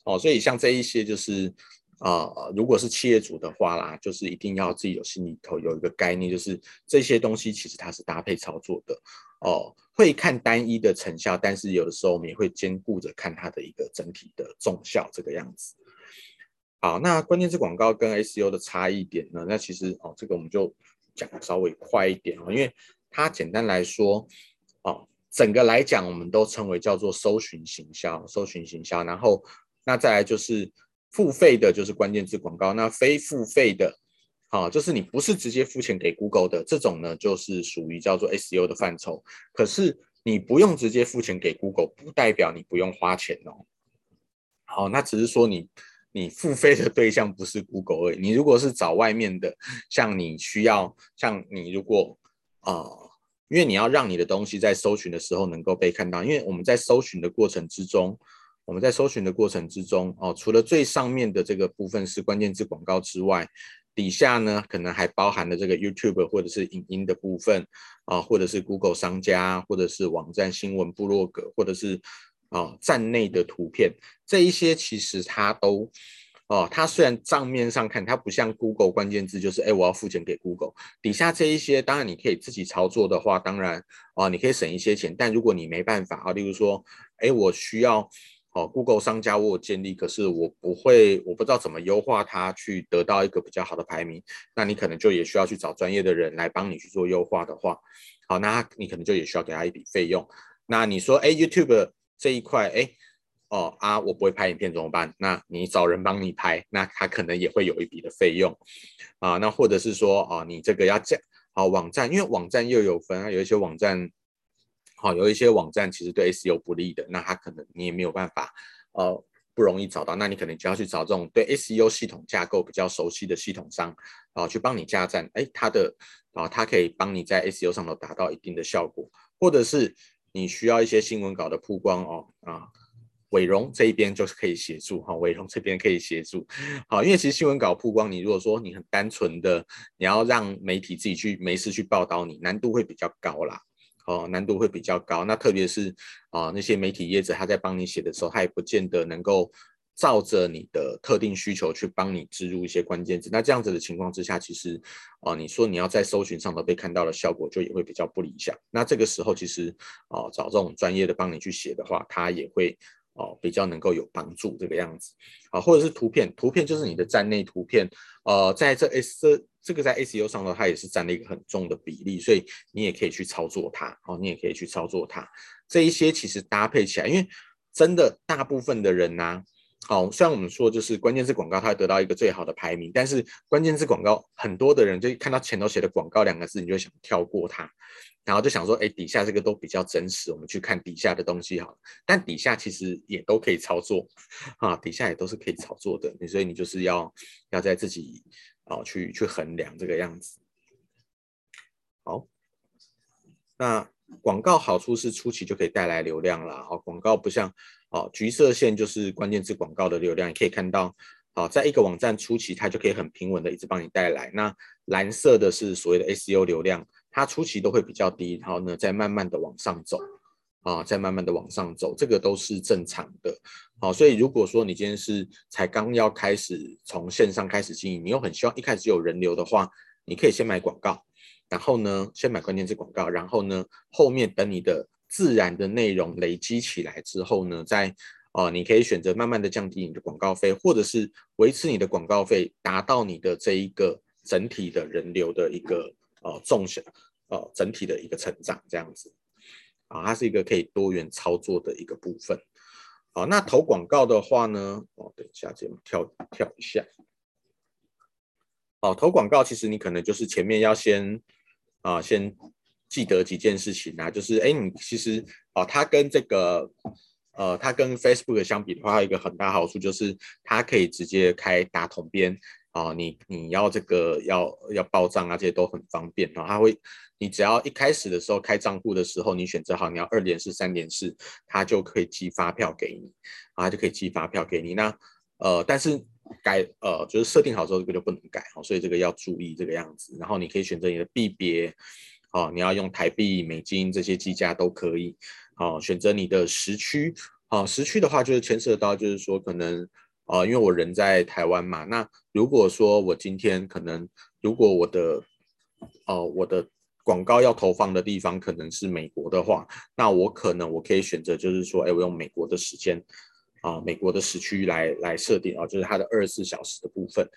哦，所以像这一些就是，啊、如果是企业主的话啦，就是一定要自己有心里头有一个概念，就是这些东西其实它是搭配操作的。哦，会看单一的成效，但是有的时候我们也会兼顾着看它的一个整体的重效这个样子。好，那关键字广告跟 SEO 的差异点呢？那其实哦，这个我们就讲稍微快一点哦，因为它简单来说哦，整个来讲我们都称为叫做搜寻行销，搜寻行销。然后那再来就是付费的，就是关键字广告。那非付费的。啊，就是你不是直接付钱给 Google 的这种呢，就是属于叫做 SEO 的范畴。可是你不用直接付钱给 Google，不代表你不用花钱哦。好，那只是说你你付费的对象不是 Google 而已。你如果是找外面的，像你需要，像你如果啊、因为你要让你的东西在搜寻的时候能够被看到，因为我们在搜寻的过程之中，我们在搜寻的过程之中哦，除了最上面的这个部分是关键字广告之外。底下呢，可能还包含了这个 YouTube 或者是影音的部分啊，或者是 Google 商家，或者是网站新闻部落格，或者是啊站内的图片，这一些其实它都哦，它虽然账面上看它不像 Google 关键字，就是哎我要付钱给 Google，底下这一些当然你可以自己操作的话，当然啊你可以省一些钱，但如果你没办法啊，例如说哎我需要。哦，Google 商家我有建立，可是我不会，我不知道怎么优化它，去得到一个比较好的排名。那你可能就也需要去找专业的人来帮你去做优化的话，好，那你可能就也需要给他一笔费用。那你说，哎，YouTube 这一块，哎，哦啊，我不会拍影片怎么办？那你找人帮你拍，那他可能也会有一笔的费用啊。那或者是说，啊，你这个要这样，好，网站，因为网站又有分啊，有一些网站。好，有一些网站其实对 SEO 不利的，那它可能你也没有办法，呃，不容易找到，那你可能就要去找这种对 SEO 系统架构比较熟悉的系统商啊、去帮你架站，哎，它的啊，它可以帮你在 SEO 上头达到一定的效果，或者是你需要一些新闻稿的曝光哦，啊，伟荣这一边就是可以协助哈，伟荣这边可以协助，好，因为其实新闻稿曝光，你如果说你很单纯的，你要让媒体自己去没事去报道你，难度会比较高啦。哦，难度会比较高。那特别是啊，那些媒体业者他在帮你写的时候，他也不见得能够照着你的特定需求去帮你植入一些关键字。那这样子的情况之下，其实啊，你说你要在搜寻上头被看到的效果就也会比较不理想。那这个时候其实啊，找这种专业的帮你去写的话，它也会。哦，比较能够有帮助这个样子，啊，或者是图片，图片就是你的站内图片，呃，在这 S 这这个在 SEO 上头，它也是占了一个很重的比例，所以你也可以去操作它，哦，你也可以去操作它，这一些其实搭配起来，因为真的大部分的人呢、好，虽然我们说就是关键字广告，它会得到一个最好的排名，但是关键字广告很多的人就看到前头写的广告两个字，你就想跳过它。然后就想说，哎，底下这个都比较真实，我们去看底下的东西好了。但底下其实也都可以操作，啊，底下也都是可以操作的。你所以你就是要要在自己啊去去衡量这个样子。好，那广告好处是初期就可以带来流量了。好，广告不像哦，橘色线就是关键字广告的流量，你可以看到，好，在一个网站初期它就可以很平稳的一直帮你带来。那蓝色的是所谓的 SEO 流量。它初期都会比较低，然后呢，再慢慢的往上走，啊，再慢慢的往上走，这个都是正常的，好，所以如果说你今天是才刚要开始从线上开始经营，你又很希望一开始有人流的话，你可以先买广告，然后呢，先买关键字广告，然后呢，后面等你的自然的内容累积起来之后呢，再，啊，你可以选择慢慢的降低你的广告费，或者是维持你的广告费，达到你的这一个整体的人流的一个。呃，重小，哦，整体的一个成长这样子，啊，它是一个可以多元操作的一个部分。好，那投广告的话呢，哦，等一下，这样跳跳一下。哦，投广告其实你可能就是前面要先啊，先记得几件事情啊，就是哎，你其实哦，它跟这个呃，它跟 Facebook 相比的话，有一个很大好处就是它可以直接开打统编。啊，你你要这个要要报账啊，这些都很方便啊。他会，你只要一开始的时候开账户的时候，你选择好你要二联式、三联式，他就可以寄发票给你，啊，就可以寄发票给你。那呃，但是改呃就是设定好之后，这个就不能改哦，所以这个要注意这个样子。然后你可以选择你的币别，哦，你要用台币、美金这些计价都可以。哦，选择你的时区，哦，时区的话就是牵涉到就是说可能。啊、因为我人在台湾嘛，那如果说我今天可能，如果我的，呃，我的广告要投放的地方可能是美国的话，那我可能我可以选择就是说，哎，我用美国的时间，啊、美国的时区来来设定啊、就是它的二十四小时的部分，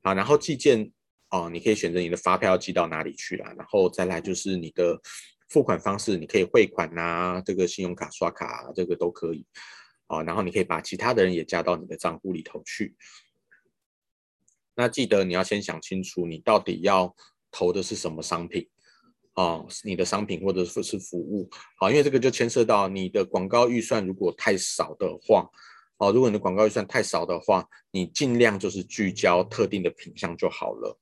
啊，然后寄件，哦、你可以选择你的发票寄到哪里去啦，然后再来就是你的付款方式，你可以汇款啊，这个信用卡刷卡，这个都可以。啊，然后你可以把其他的人也加到你的账户里头去。那记得你要先想清楚，你到底要投的是什么商品啊？你的商品或者是服务。好，因为这个就牵涉到你的广告预算如果太少的话，哦，如果你的广告预算太少的话，你尽量就是聚焦特定的品项就好了。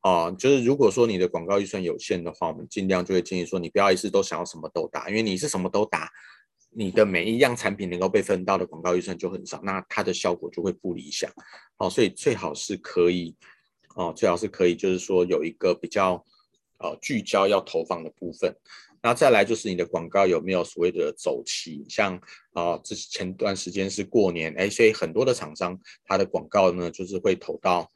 啊，就是如果说你的广告预算有限的话，我们尽量就会建议说，你不要一次都想要什么都打，因为你是什么都打。你的每一样产品能够被分到的广告预算就很少，那它的效果就会不理想。哦，所以最好是可以，哦，最好是可以，就是说有一个比较，呃，聚焦要投放的部分。那再来就是你的广告有没有所谓的走期，像啊，这、呃、前段时间是过年，哎，所以很多的厂商他的广告呢，就是会投到，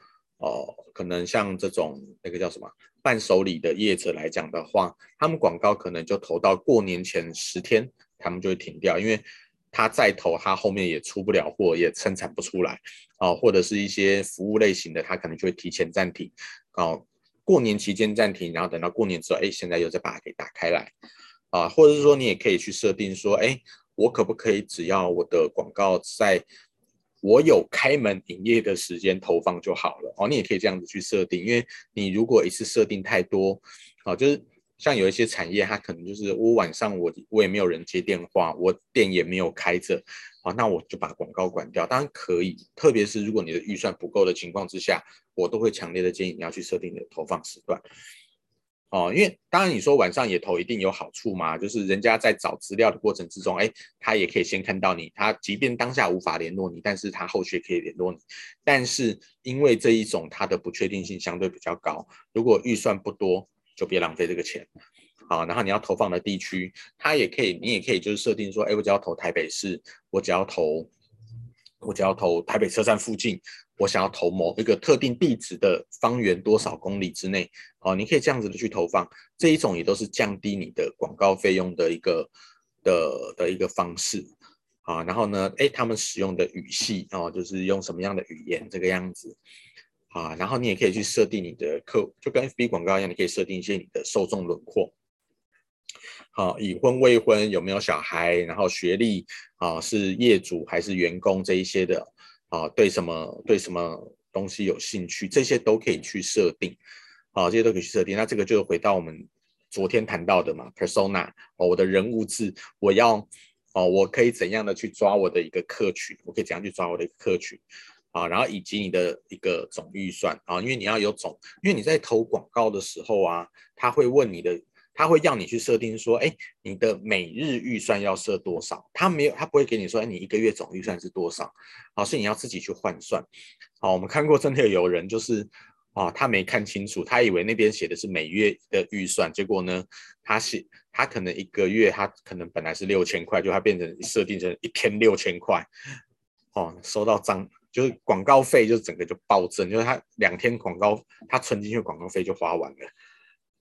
哦、可能像这种那个叫什么伴手礼的业者来讲的话，他们广告可能就投到过年前十天。他们就会停掉，因为他再投，他后面也出不了货，也生产不出来啊，或者是一些服务类型的，他可能就会提前暂停，哦，过年期间暂停，然后等到过年之后，哎，现在又再把它给打开来啊，或者是说你也可以去设定说，哎，我可不可以只要我的广告在我有开门营业的时间投放就好了哦，你也可以这样子去设定，因为你如果一次设定太多，啊，就是。像有一些产业，它可能就是我晚上我我也没有人接电话，我店也没有开着，啊，那我就把广告关掉。当然可以，特别是如果你的预算不够的情况之下，我都会强烈的建议你要去设定你的投放时段。哦，因为当然你说晚上也投一定有好处嘛，就是人家在找资料的过程之中，哎，他也可以先看到你，他即便当下无法联络你，但是他后续可以联络你。但是因为这一种它的不确定性相对比较高，如果预算不多。就别浪费这个钱，好，然后你要投放的地区，它也可以，你也可以就是设定说，哎，我只要投台北市，我只要投，我只要投台北车站附近，我想要投某一个特定地址的方圆多少公里之内，哦，你可以这样子的去投放，这一种也都是降低你的广告费用的一个的的一个方式。啊，然后呢，哎，他们使用的语系哦，就是用什么样的语言这个样子啊，然后你也可以去设定你的客，就跟 FB 广告一样，你可以设定一些你的受众轮廓。好，已婚未婚，有没有小孩，然后学历啊，是业主还是员工这一些的啊，对什么对什么东西有兴趣，这些都可以去设定。好，啊，这些都可以去设定。那这个就回到我们昨天谈到的嘛，persona，哦，我的人物志，我要。哦，我可以怎样的去抓我的一个客群？我可以怎样去抓我的一个客群？啊，然后以及你的一个总预算啊，因为你要有总，因为你在投广告的时候啊，他会问你的，他会要你去设定说，哎，你的每日预算要设多少？他没有，他不会给你说，哎，你一个月总预算是多少？啊，所以你要自己去换算。好，我们看过真的有人就是。哦，他没看清楚，他以为那边写的是每月的预算，结果呢，他写他可能一个月，他可能本来是六千块，就他变成设定成一天六千块，哦，收到账就是广告费就整个就暴增，就是他两天广告他存进去广告费就花完了，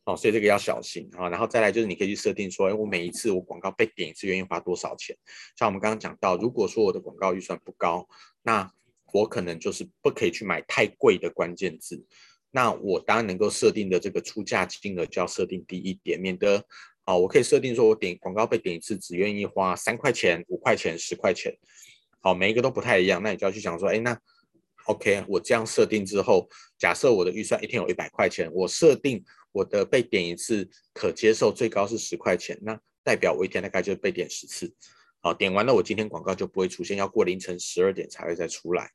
哦，所以这个要小心啊、然后再来就是你可以去设定说，哎，我每一次我广告被点一次愿意花多少钱？像我们刚刚讲到，如果说我的广告预算不高，那我可能就是不可以去买太贵的关键字，那我当然能够设定的这个出价金额就要设定低一点，免得啊，我可以设定说我点广告被点一次只愿意花三块钱、五块钱、十块钱，好，每一个都不太一样，那你就要去想说，哎，那 OK，我这样设定之后，假设我的预算一天有一百块钱，我设定我的被点一次可接受最高是十块钱，那代表我一天大概就被点十次，好，点完了我今天广告就不会出现，要过凌晨十二点才会再出来。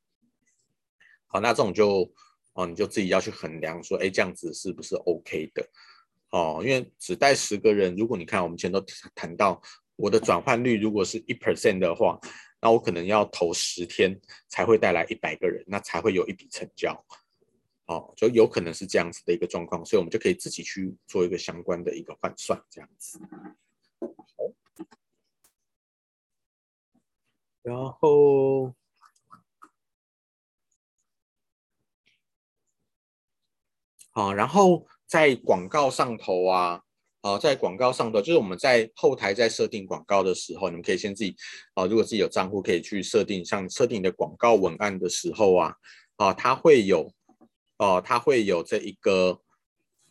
好，那这种就哦，你就自己要去衡量说，哎，这样子是不是 OK 的？哦，因为只带十个人，如果你看我们前头谈到我的转换率如果是一 percent 的话，那我可能要投十天才会带来一百个人，那才会有一笔成交。哦，就有可能是这样子的一个状况，所以我们就可以自己去做一个相关的一个换算，这样子。然后。啊，然后在广告上头啊，啊，在广告上头，就是我们在后台在设定广告的时候，你们可以先自己啊，如果自己有账户，可以去设定，像设定你的广告文案的时候啊，啊，它会有，哦，它会有这一个，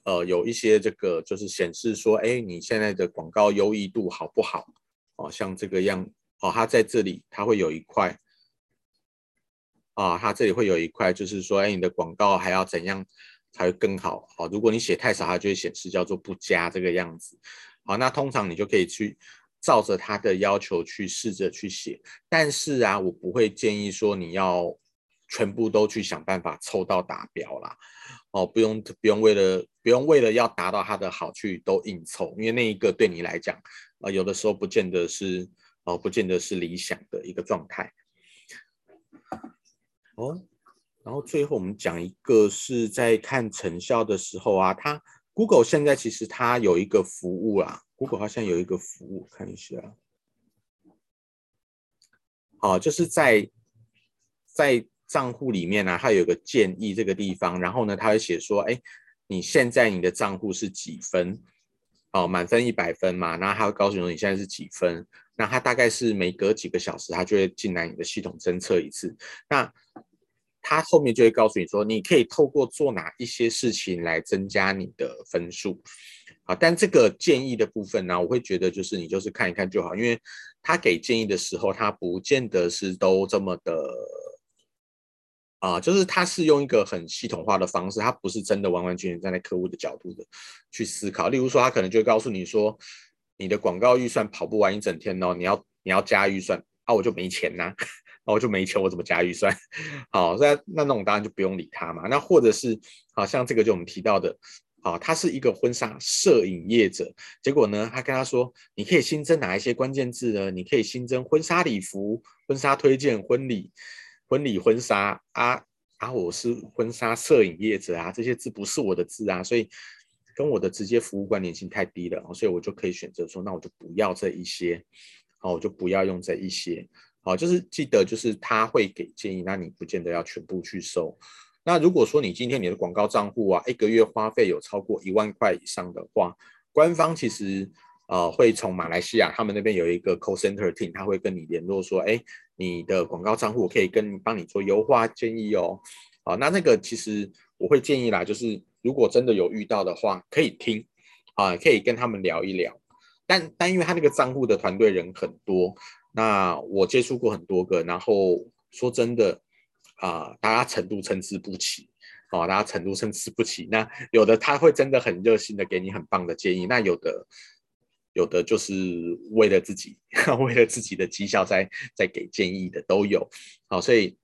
呃，有一些这个就是显示说，哎，你现在的广告优异度好不好？哦，像这个样，哦，它在这里，它会有一块，啊，它这里会有一块，就是说，哎，你的广告还要怎样？才会更好。哦，如果你写太少，它就会显示叫做不佳这个样子。好，那通常你就可以去照着它的要求去试着去写。但是啊，我不会建议说你要全部都去想办法凑到达标啦。哦，不用不用为了不用为了要达到它的好去都硬凑，因为那一个对你来讲，啊，有的时候不见得是哦，不见得是理想的一个状态。哦。然后最后我们讲一个是在看成效的时候啊，它 Google 现在其实它有一个服务啊，Google 好像有一个服务，看一下，好，就是在在账户里面呢、它有个建议这个地方，然后呢，它会写说，哎，你现在你的账户是几分？哦，满分一百分嘛，那它会告诉你你现在是几分？那它大概是每隔几个小时，它就会进来你的系统侦测一次，那。它后面就会告诉你说，你可以透过做哪一些事情来增加你的分数，好，但这个建议的部分呢，我会觉得就是你就是看一看就好，因为他给建议的时候，他不见得是都这么的，啊，就是他是用一个很系统化的方式，他不是真的完完全全站在客户的角度的去思考。例如说，他可能就会告诉你说，你的广告预算跑不完一整天哦，你要你要加预算，啊，我就没钱呐。哦，我就没钱，我怎么加预算？好，那那那种当然就不用理他嘛。那或者是，好像这个就我们提到的，好，他是一个婚纱摄影业者，结果呢，他跟他说，你可以新增哪一些关键字呢？你可以新增婚纱礼服、婚纱推荐、婚礼、婚礼婚纱啊啊！我是婚纱摄影业者啊，这些字不是我的字啊，所以跟我的直接服务关联性太低了，所以我就可以选择说，那我就不要这一些，好，我就不要用这一些，好，就是记得就是他会给建议，那你不见得要全部去收。那如果说你今天你的广告账户啊，一个月花费有超过一万块以上的话，官方其实呃会从马来西亚他们那边有一个 call center team，他会跟你联络说，哎，你的广告账户可以跟帮你做优化建议哦。好，那那个其实我会建议啦，就是如果真的有遇到的话，可以听啊，可以跟他们聊一聊。但但因为他那个账户的团队人很多，那我接触过很多个，然后说真的啊，大家程度参差不齐，哦，大家程度参差不齐。那有的他会真的很热心的给你很棒的建议，那有的有的就是为了自己，为了自己的绩效在在给建议的都有。好，所以。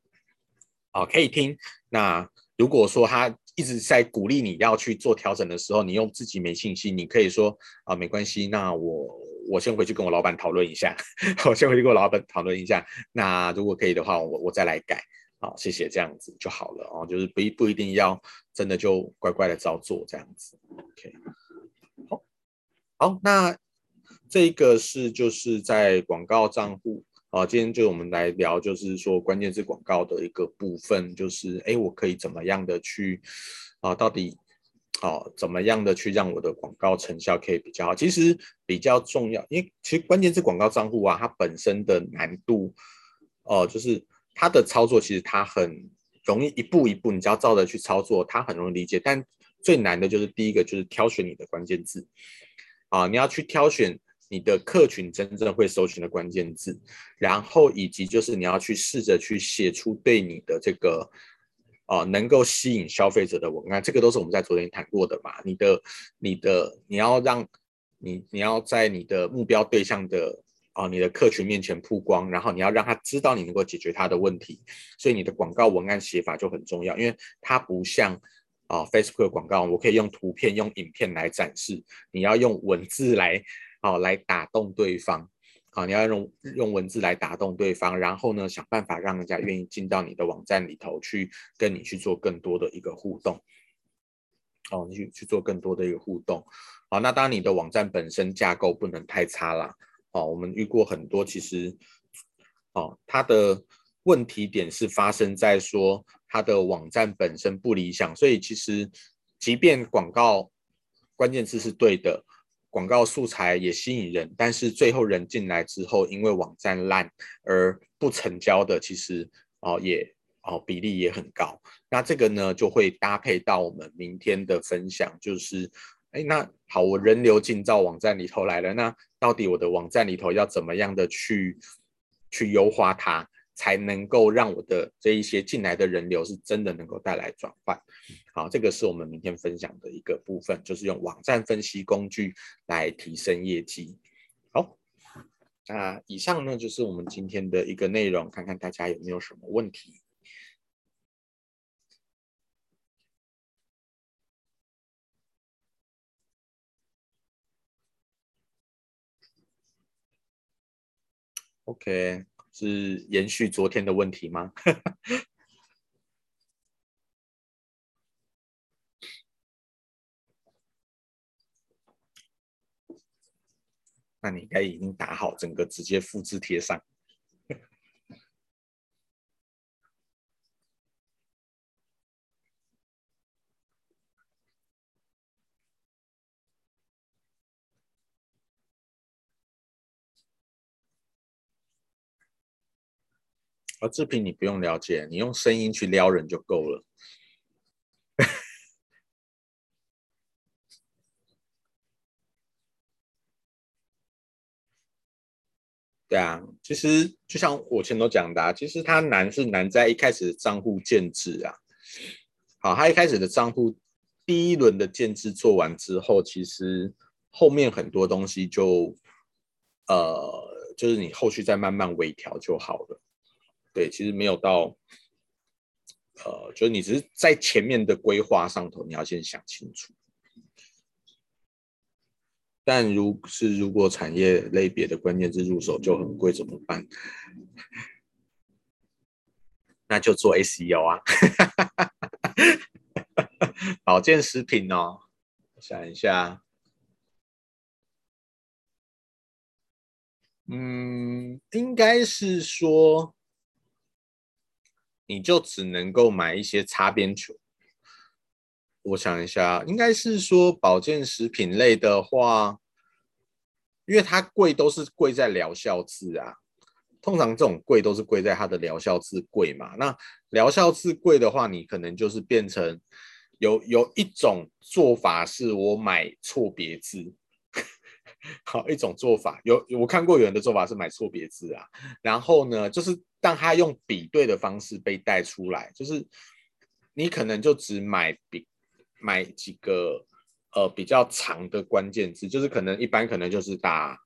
好，可以听。那如果说他一直在鼓励你要去做调整的时候，你用自己没信心，你可以说啊，没关系。那我我先回去跟我老板讨论一下，我先回去跟我老板讨论一下。那如果可以的话，我我再来改。好，谢谢，这样子就好了哦。就是不一不一定要真的就乖乖的照做这样子。OK，好，好，那这一个是就是在广告账户。啊，今天就我们来聊，就是说关键字广告的一个部分，就是哎，我可以怎么样的去啊？到底好、啊、怎么样的去让我的广告成效可以比较好？其实比较重要，因为其实关键字广告账户啊，它本身的难度，哦、就是它的操作其实它很容易一步一步，你只要照着去操作，它很容易理解。但最难的就是第一个就是挑选你的关键字啊，你要去挑选。你的客群真正会搜寻的关键字，然后以及就是你要去试着去写出对你的这个啊、能够吸引消费者的文案，这个都是我们在昨天谈过的嘛。你的、你的、你要让你你要在你的目标对象的啊、你的客群面前曝光，然后你要让他知道你能够解决他的问题，所以你的广告文案写法就很重要，因为它不像啊、Facebook 广告，我可以用图片、用影片来展示，你要用文字来。好，来打动对方。好，你要用用文字来打动对方，然后呢，想办法让人家愿意进到你的网站里头去，跟你去做更多的一个互动。哦，你去去做更多的一个互动。好，那当然你的网站本身架构不能太差啦。哦，我们遇过很多，其实，哦，它的问题点是发生在说它的网站本身不理想，所以其实即便广告关键字是对的。广告素材也吸引人，但是最后人进来之后，因为网站烂而不成交的，其实哦也哦比例也很高。那这个呢，就会搭配到我们明天的分享，就是哎，那好，我人流进到网站里头来了，那到底我的网站里头要怎么样的去去优化它？才能够让我的这一些进来的人流是真的能够带来转换。好，这个是我们明天分享的一个部分，就是用网站分析工具来提升业绩。好，那以上呢就是我们今天的一个内容，看看大家有没有什么问题。OK。是延续昨天的问题吗？那你应该已经打好，整个直接复制贴上。而视频你不用了解，你用声音去撩人就够了。对啊，其实就像我前头讲的啊，其实它难是难在一开始的账户建置啊。好，它一开始的账户第一轮的建制做完之后，其实后面很多东西就呃，就是你后续再慢慢微调就好了。对，其实没有到，呃，就是你只是在前面的规划上头，你要先想清楚。但如是如果产业类别的关键字入手就很贵，怎么办？那就做 SEO 啊，保健食品哦，想一下，嗯，应该是说，你就只能够买一些擦边球。我想一下，应该是说保健食品类的话，因为它贵都是贵在疗效字啊。通常这种贵都是贵在它的疗效字贵嘛。那疗效字贵的话，你可能就是变成有有一种做法是我买错别字，好一种做法有我看过有人的做法是买错别字啊。然后呢，就是让他用比对的方式被带出来，就是你可能就只买比。买几个呃比较长的关键字，就是可能一般可能就是打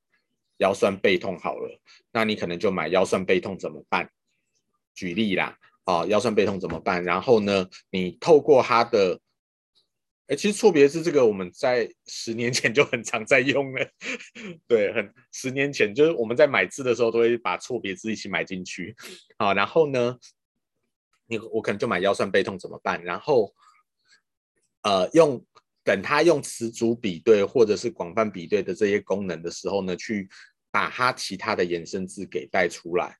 腰酸背痛好了，那你可能就买腰酸背痛怎么办？举例啦，啊腰酸背痛怎么办？然后呢，你透过它的，哎，其实错别字这个我们在十年前就很常在用了，对，很十年前就是我们在买字的时候都会把错别字一起买进去，好，然后呢，你我可能就买腰酸背痛怎么办？然后。呃，用等它用词组比对或者是广泛比对的这些功能的时候呢，去把它其他的衍生字给带出来。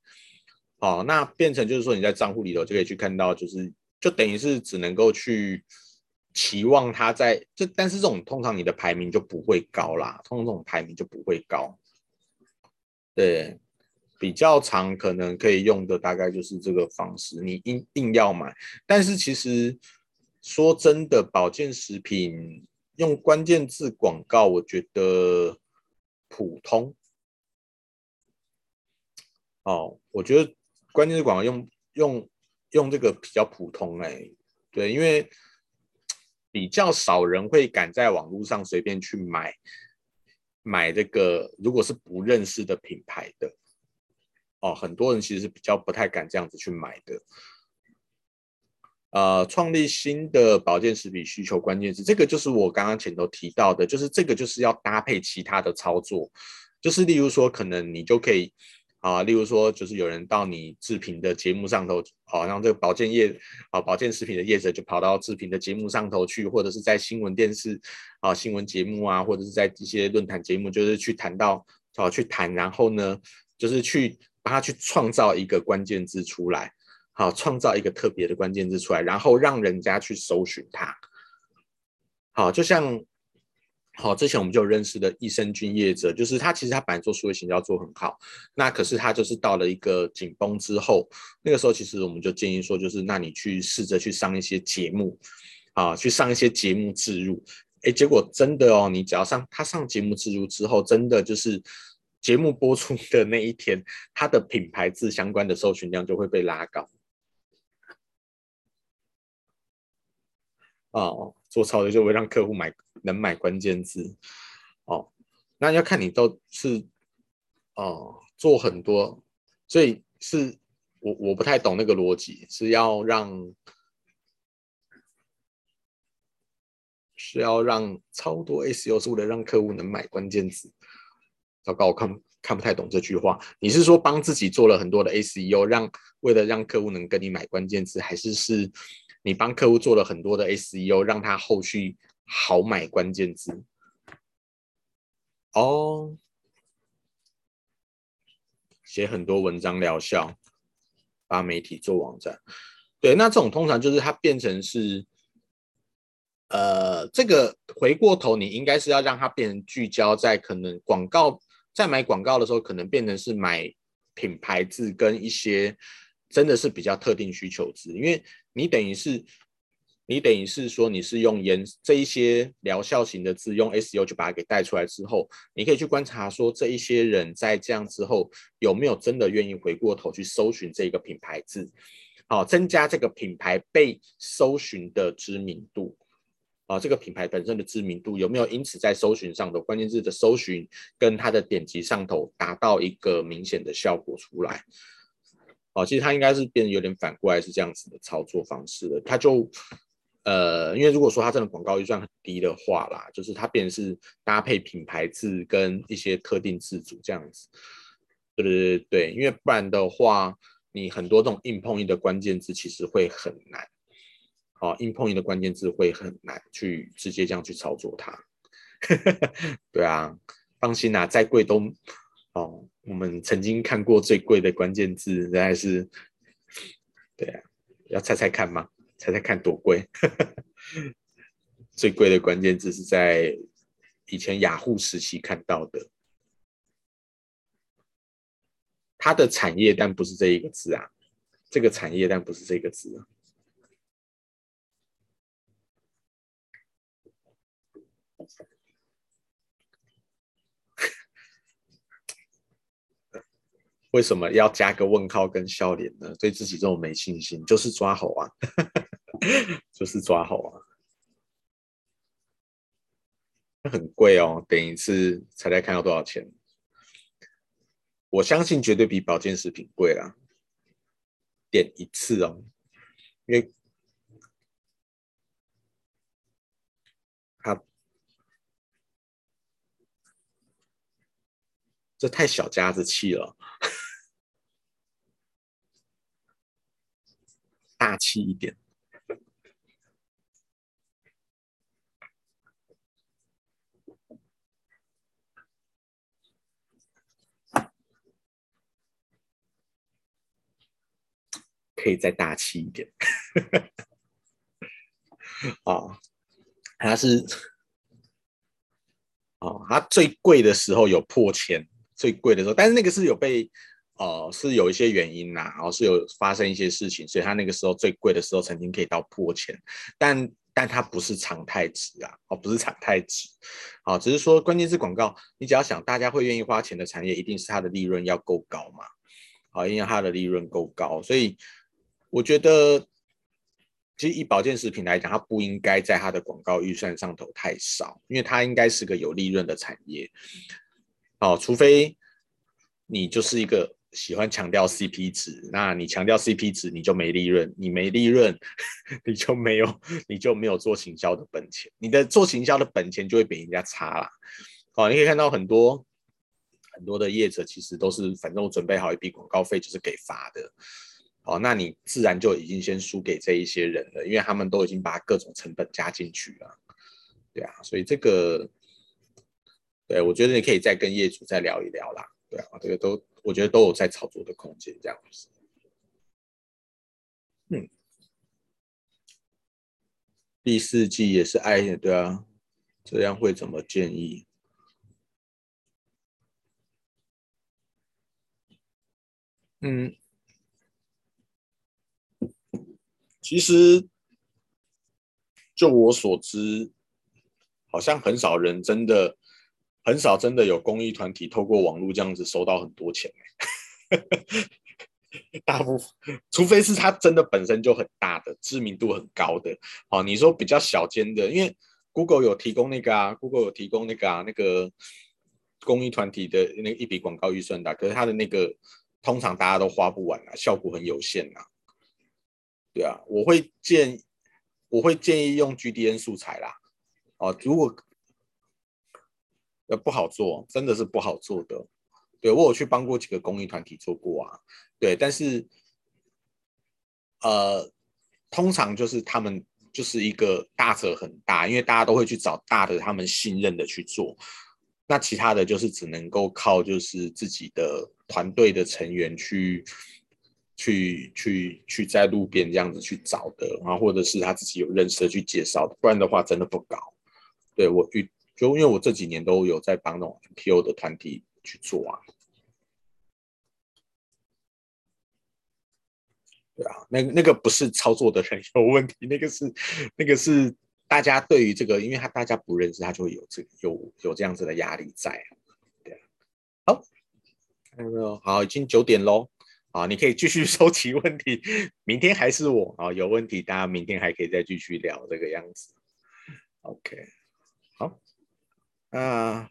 好，那变成就是说你在账户里头就可以去看到，就是就等于是只能够去期望它在这，但是这种通常你的排名就不会高啦，通常这种排名就不会高。对，比较长可能可以用的大概就是这个方式，你硬硬要买，但是其实。说真的，保健食品用关键字广告，我觉得普通。哦，我觉得关键字广告用用用这个比较普通哎、欸，对，因为比较少人会敢在网络上随便去买买这个，如果是不认识的品牌的，哦，很多人其实是比较不太敢这样子去买的。呃，创立新的保健食品需求关键字，这个就是我刚刚前头提到的，就是这个就是要搭配其他的操作，就是例如说，可能你就可以啊，例如说，就是有人到你制品的节目上头，好像这个保健业啊，保健食品的业者就跑到制品的节目上头去，或者是在新闻电视啊、新闻节目啊，或者是在一些论坛节目，就是去谈到啊，去谈，然后呢，就是去帮他去创造一个关键字出来。好，创造一个特别的关键字出来，然后让人家去搜寻它。好，就像好，之前我们就认识的益生菌业者，就是他其实他本来做数位行销做很好，那可是他就是到了一个紧绷之后，那个时候其实我们就建议说，就是那你去试着去上一些节目，啊，去上一些节目置入，哎，结果真的哦，你只要上他上节目置入之后，真的就是节目播出的那一天，他的品牌字相关的搜寻量就会被拉高。哦，做操的就会让客户买能买关键字哦，那要看你都是哦做很多，所以是我我不太懂那个逻辑，是要让是要让超多 SEO 是为了让客户能买关键字。糟糕，我看看不太懂这句话。你是说帮自己做了很多的 SEO，让为了让客户能跟你买关键字，还是是？你帮客户做了很多的 SEO，让他后续好买关键字。哦，写很多文章疗效，发媒体做网站。对，那这种通常就是它变成是，呃，这个回过头，你应该是要让它变成聚焦在可能广告，在买广告的时候，可能变成是买品牌字跟一些。真的是比较特定需求字，因为你等于是，你等于是说你是用颜这一些疗效型的字，用 SEO 就把它给带出来之后，你可以去观察说这一些人在这样之后有没有真的愿意回过头去搜寻这个品牌字，好，增加这个品牌被搜寻的知名度，啊，这个品牌本身的知名度有没有因此在搜寻上的关键字的搜寻跟它的点击上头达到一个明显的效果出来。哦，其实它应该是变得有点反过来是这样子的操作方式的，它就呃，因为如果说它真的广告预算很低的话啦，就是它变成是搭配品牌字跟一些特定字组这样子，对对对对，因为不然的话，你很多这种硬碰硬的关键字其实会很难。哦，硬碰硬的关键字会很难去直接这样去操作它。对啊，放心啦，再贵都哦，我们曾经看过最贵的关键字，应该是 对啊，要猜猜看吗？猜猜看多贵？最贵的关键字是在以前雅虎时期看到的，它的产业但不是这一个字啊，这个产业但不是这个字啊。为什么要加个问号跟笑脸呢？对自己这么没信心，就是抓猴啊，就是抓猴啊，很贵哦。等一次猜猜看要多少钱？我相信绝对比保健食品贵啦。点一次哦，因为它这太小家子气了。大气一点，可以再大气一点。哦，它是哦，它最贵的时候有破千，最贵的时候，但是那个是有被。哦、呃，是有一些原因呐，然后是有发生一些事情，所以他那个时候最贵的时候曾经可以到破千，但但它不是常态值啊，哦，不是常态值，好，只是说关键是广告，你只要想大家会愿意花钱的产业，一定是它的利润要够高嘛，好，因为它的利润够高，所以我觉得，其实以保健食品来讲，它不应该在它的广告预算上头太少，因为它应该是个有利润的产业，哦，除非你就是一个。喜欢强调 CP 值，那你强调 CP 值，你就没利润，你没利润，你就没有，你就没有做行销的本钱，你的做行销的本钱就会比人家差啦。哦，你可以看到很多很多的业者其实都是，反正我准备好一笔广告费就是给发的，哦，那你自然就已经先输给这一些人了，因为他们都已经把各种成本加进去了，对啊，所以这个，对，我觉得你可以再跟业主再聊一聊啦，对啊，这个都。我觉得都有在炒作的空间，这样子。嗯，第四季也是爱的，对啊，这样会怎么建议？嗯，其实就我所知，好像很少人真的。很少真的有公益团体透过网络这样子收到很多钱，大部分除非是他真的本身就很大的知名度很高的，好，你说比较小间的，因为 Google 有提供那个啊，Google 有提供那个啊，那个公益团体的那一笔广告预算的，可是他的那个通常大家都花不完啊，效果很有限啊，对啊，我会建我会建议用 GDN 素材啦，哦，如果。呃，不好做，真的是不好做的。对，我有去帮过几个公益团体做过啊，对，但是，呃，通常就是他们就是一个大者很大，因为大家都会去找大的，他们信任的去做。那其他的就是只能够靠就是自己的团队的成员去去去去在路边这样子去找的，然后或者是他自己有认识的去介绍，不然的话真的不高。对，我遇。就因为我这几年都有在帮那种 PO 的团体去做啊，对啊，那那个不是操作的人有问题，那个是那个是大家对于这个，因为他大家不认识，他就会有这个有有这样子的压力在，对啊。好，看到没有？好，已经九点喽，好，你可以继续 收集问题，明天还是我啊，有问题大家明天还可以再继续聊这个样子，OK，那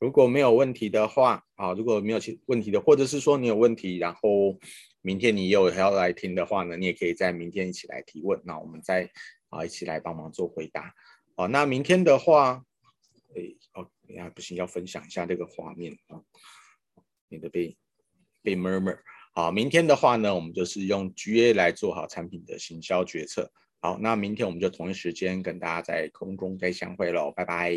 如果没有问题的话，啊，如果没有问题的，或者是说你有问题，然后明天你又要来听的话呢，你也可以在明天一起来提问，那我们再啊一起来帮忙做回答。好，那明天的话，哎，哦，呀，不行，要分享一下这个画面啊，免得被被 murmur。好，明天的话呢，我们就是用 GA 来做好产品的行销决策。好，那明天我们就同一时间跟大家在空中再相会喽，拜拜。